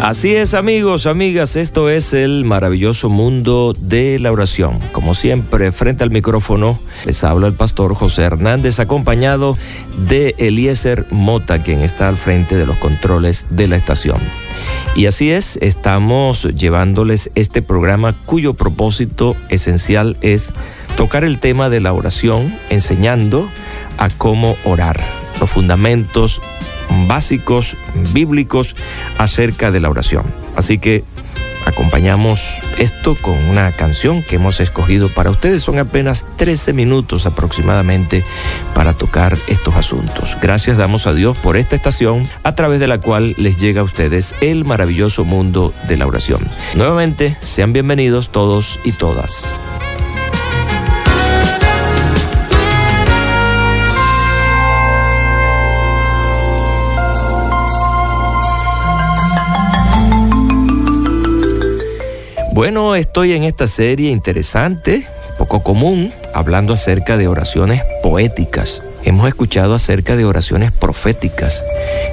Así es amigos, amigas, esto es el maravilloso mundo de la oración. Como siempre, frente al micrófono les habla el pastor José Hernández acompañado de Eliezer Mota, quien está al frente de los controles de la estación. Y así es, estamos llevándoles este programa cuyo propósito esencial es tocar el tema de la oración, enseñando a cómo orar, los fundamentos básicos bíblicos acerca de la oración. Así que acompañamos esto con una canción que hemos escogido para ustedes. Son apenas 13 minutos aproximadamente para tocar estos asuntos. Gracias damos a Dios por esta estación a través de la cual les llega a ustedes el maravilloso mundo de la oración. Nuevamente, sean bienvenidos todos y todas. Bueno, estoy en esta serie interesante, poco común, hablando acerca de oraciones poéticas. Hemos escuchado acerca de oraciones proféticas.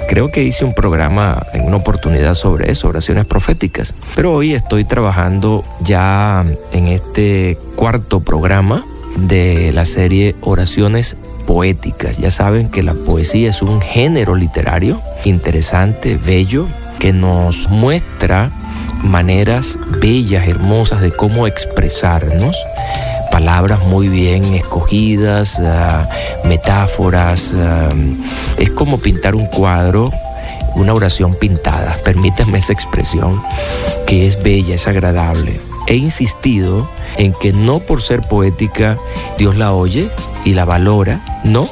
Creo que hice un programa en una oportunidad sobre eso, oraciones proféticas. Pero hoy estoy trabajando ya en este cuarto programa de la serie Oraciones Poéticas. Ya saben que la poesía es un género literario interesante, bello, que nos muestra maneras bellas, hermosas de cómo expresarnos, palabras muy bien escogidas, ah, metáforas, ah, es como pintar un cuadro, una oración pintada, permítanme esa expresión, que es bella, es agradable. He insistido en que no por ser poética Dios la oye y la valora, no,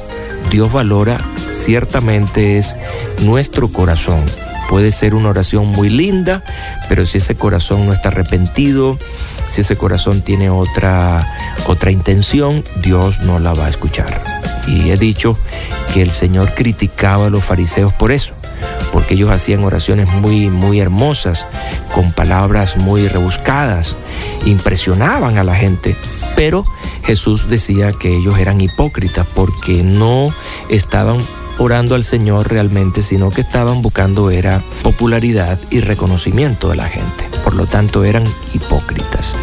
Dios valora ciertamente es nuestro corazón, Puede ser una oración muy linda, pero si ese corazón no está arrepentido, si ese corazón tiene otra, otra intención, Dios no la va a escuchar. Y he dicho que el Señor criticaba a los fariseos por eso, porque ellos hacían oraciones muy, muy hermosas, con palabras muy rebuscadas, impresionaban a la gente, pero Jesús decía que ellos eran hipócritas porque no estaban orando al Señor realmente, sino que estaban buscando era popularidad y reconocimiento de la gente. Por lo tanto, eran hipócritas.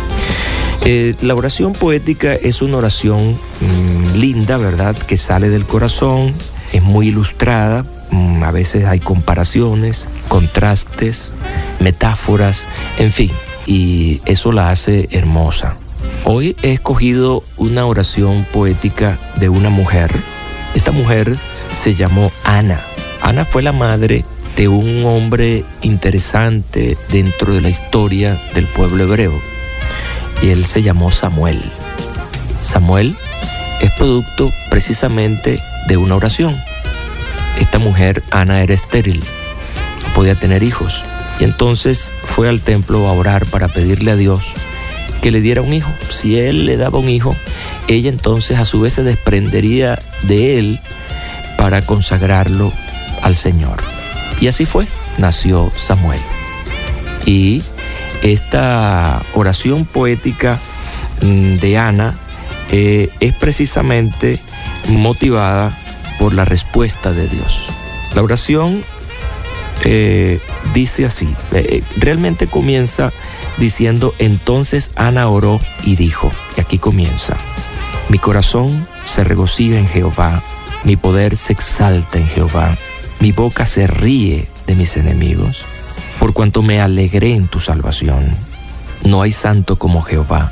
Eh, la oración poética es una oración mm, linda, ¿verdad? Que sale del corazón, es muy ilustrada, mm, a veces hay comparaciones, contrastes, metáforas, en fin, y eso la hace hermosa. Hoy he escogido una oración poética de una mujer. Esta mujer se llamó Ana. Ana fue la madre de un hombre interesante dentro de la historia del pueblo hebreo. Y él se llamó Samuel. Samuel es producto precisamente de una oración. Esta mujer, Ana, era estéril, no podía tener hijos. Y entonces fue al templo a orar para pedirle a Dios que le diera un hijo. Si él le daba un hijo, ella entonces a su vez se desprendería de él para consagrarlo al Señor. Y así fue, nació Samuel. Y esta oración poética mm, de Ana eh, es precisamente motivada por la respuesta de Dios. La oración eh, dice así, eh, realmente comienza diciendo, entonces Ana oró y dijo, y aquí comienza, mi corazón se regocija en Jehová mi poder se exalta en Jehová, mi boca se ríe de mis enemigos, por cuanto me alegré en tu salvación. No hay santo como Jehová,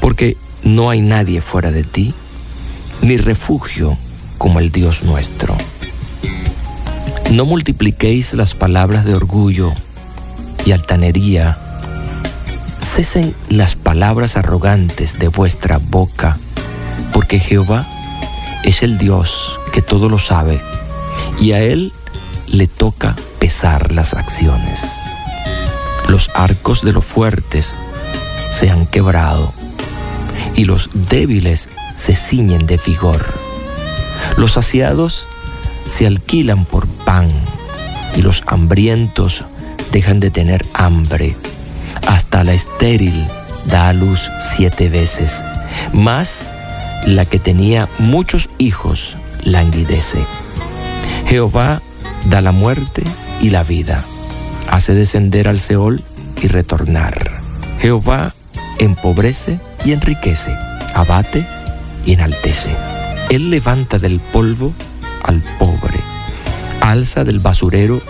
porque no hay nadie fuera de ti, ni refugio como el Dios nuestro. No multipliquéis las palabras de orgullo y altanería. Cesen las palabras arrogantes de vuestra boca, porque Jehová es el Dios que todo lo sabe y a Él le toca pesar las acciones. Los arcos de los fuertes se han quebrado y los débiles se ciñen de vigor. Los saciados se alquilan por pan y los hambrientos dejan de tener hambre. Hasta la estéril da a luz siete veces. Más la que tenía muchos hijos languidece. Jehová da la muerte y la vida, hace descender al Seol y retornar. Jehová empobrece y enriquece, abate y enaltece. Él levanta del polvo al pobre, alza del basurero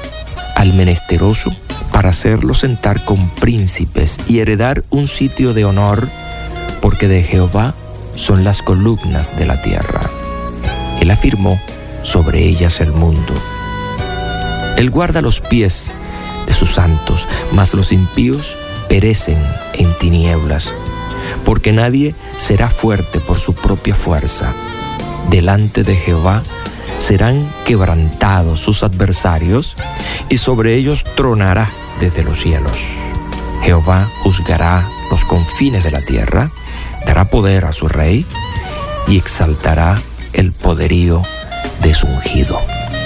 al menesteroso para hacerlo sentar con príncipes y heredar un sitio de honor, porque de Jehová son las columnas de la tierra. Él afirmó sobre ellas el mundo. Él guarda los pies de sus santos, mas los impíos perecen en tinieblas, porque nadie será fuerte por su propia fuerza. Delante de Jehová serán quebrantados sus adversarios, y sobre ellos tronará desde los cielos. Jehová juzgará los confines de la tierra, dará poder a su rey y exaltará el poderío de su ungido.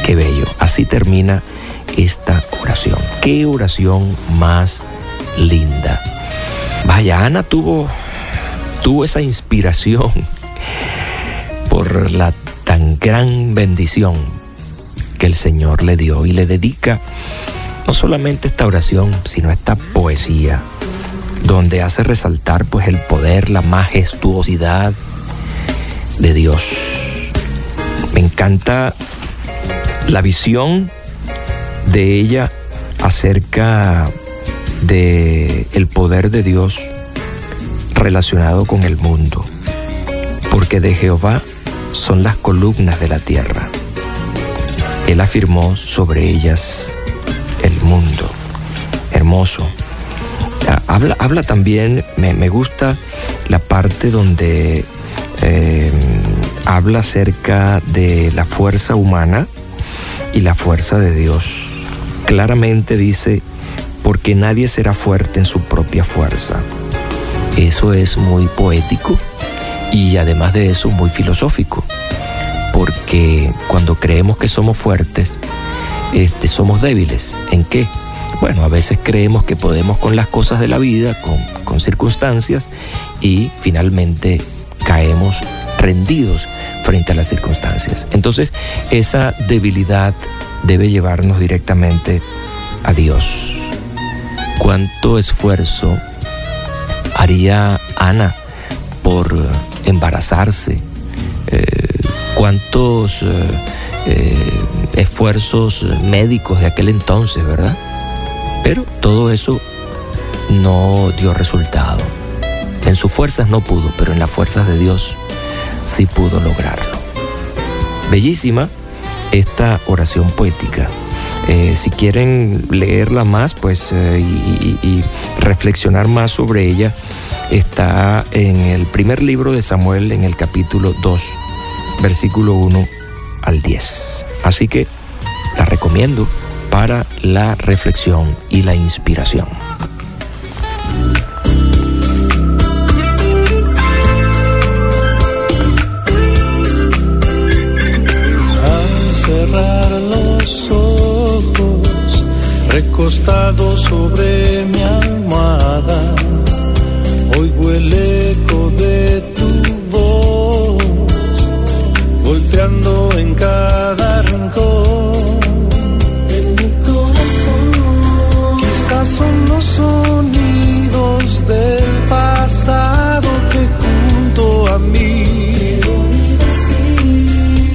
Qué bello. Así termina esta oración. Qué oración más linda. Vaya, Ana tuvo, tuvo esa inspiración por la tan gran bendición que el Señor le dio y le dedica no solamente esta oración, sino esta poesía donde hace resaltar pues el poder, la majestuosidad de Dios. Me encanta la visión de ella acerca de el poder de Dios relacionado con el mundo, porque de Jehová son las columnas de la tierra. Él afirmó sobre ellas el mundo. Hermoso, Habla, habla también, me, gusta la parte donde eh, habla acerca de la fuerza humana y la fuerza de Dios. Claramente dice, porque nadie será fuerte en su propia fuerza. Eso es muy poético y además de eso muy filosófico, porque cuando creemos que somos fuertes, este, somos débiles. ¿En qué? Bueno, a veces creemos que podemos con las cosas de la vida, con, con circunstancias, y finalmente caemos rendidos frente a las circunstancias. Entonces, esa debilidad debe llevarnos directamente a Dios. ¿Cuánto esfuerzo haría Ana por embarazarse? Eh, ¿Cuántos eh, eh, esfuerzos médicos de aquel entonces, verdad? Pero todo eso no dio resultado. En sus fuerzas no pudo, pero en las fuerzas de Dios sí pudo lograrlo. Bellísima esta oración poética. Eh, si quieren leerla más pues, eh, y, y, reflexionar más sobre ella, está en el primer libro de Samuel, en el capítulo 2, versículo 1 al 10. Así que la recomiendo para la reflexión y la inspiración. recostado sobre mi almohada, oigo el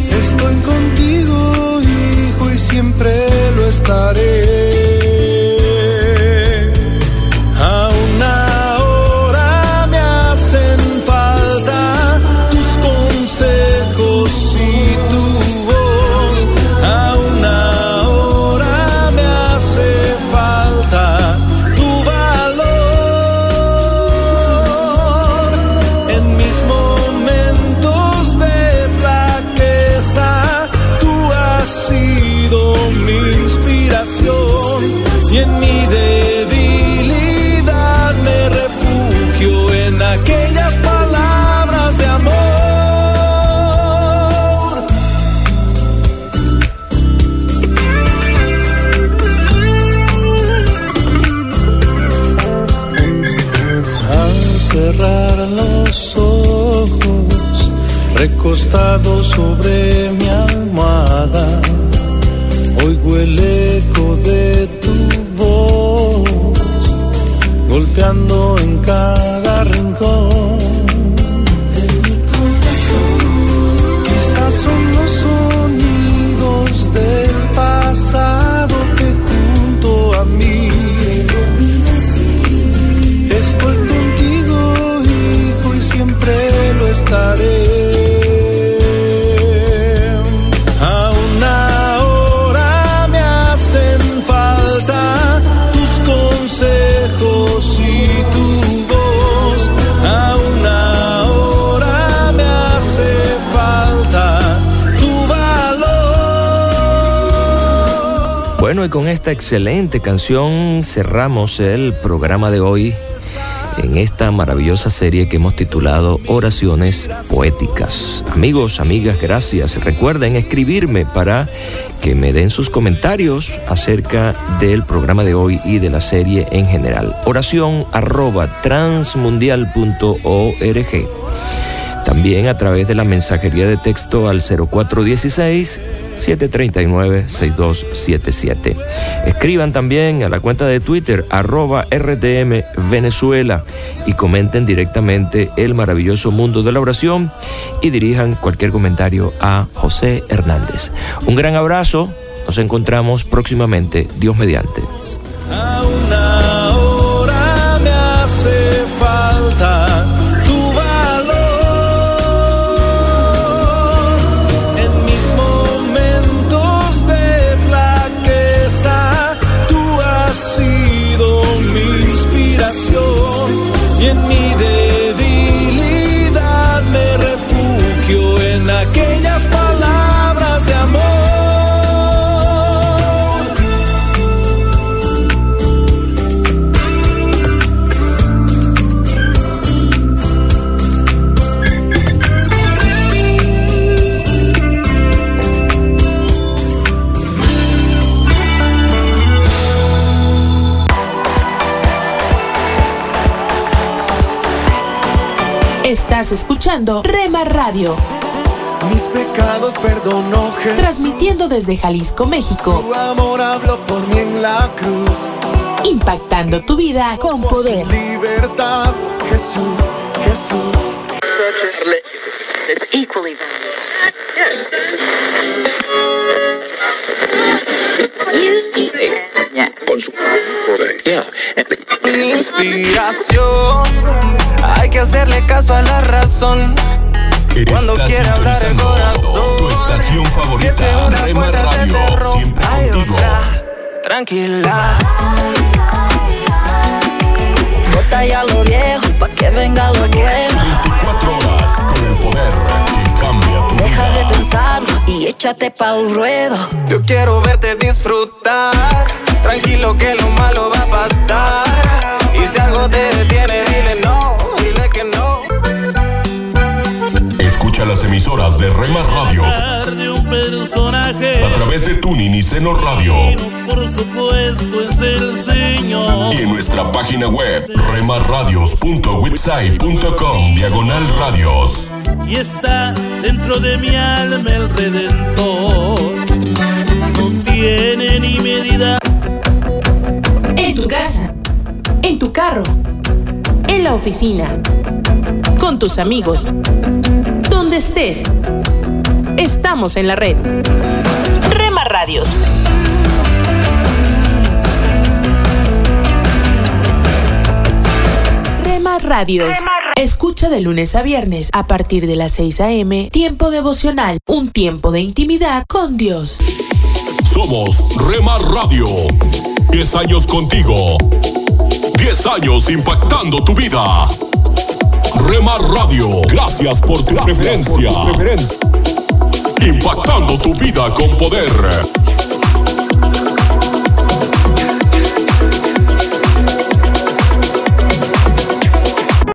estoy contigo, hijo, y siempre lo estaré. Recostado sobre Y con esta excelente canción cerramos el programa de hoy en esta maravillosa serie que hemos titulado Oraciones Poéticas. Amigos, amigas, gracias. Recuerden escribirme para que me den sus comentarios acerca del programa de hoy y de la serie en general. Oración arroba transmundial.org. También a través de la mensajería de texto al 0416-739-6277. Escriban también a la cuenta de Twitter arroba RTM Venezuela y comenten directamente el maravilloso mundo de la oración y dirijan cualquier comentario a José Hernández. Un gran abrazo, nos encontramos próximamente, Dios mediante. Estás escuchando Rema Radio. Mis pecados perdonó Jesús. Transmitiendo desde Jalisco, México. Su amor habló por mí en la cruz. Impactando tu vida con poder. Libertad, Jesús, Jesús. Inspiración, hay que hacerle caso a la razón. Cuando quiera hablar el corazón. tu estación favorita, una Rema Radio, cerró, siempre hay contigo. otra. Tranquila. Bota ya lo viejo pa' que venga lo nuevo. 24 horas con el poder que cambia tu Deja de pensarlo y échate pa'l ruedo. Yo quiero verte disfrutar. Tranquilo que lo malo va a pasar. Y si algo te detiene, dile no, dile que no. Escucha las emisoras de Rema Radios personaje. a través de Tuning y Seno Radio Por supuesto es el Señor. y en nuestra página web remarradios.website.com diagonal radios. Y está dentro de mi alma el Redentor. No tiene ni medida. En tu casa. En tu carro. En la oficina. Con tus amigos. Donde estés. Estamos en la red. Rema Radios. Rema Radios. Escucha de lunes a viernes a partir de las 6 a.m. Tiempo devocional. Un tiempo de intimidad con Dios. Somos Rema Radio. 10 años contigo. 10 años impactando tu vida. Rema Radio, gracias por tu preferencia. Impactando tu vida con poder.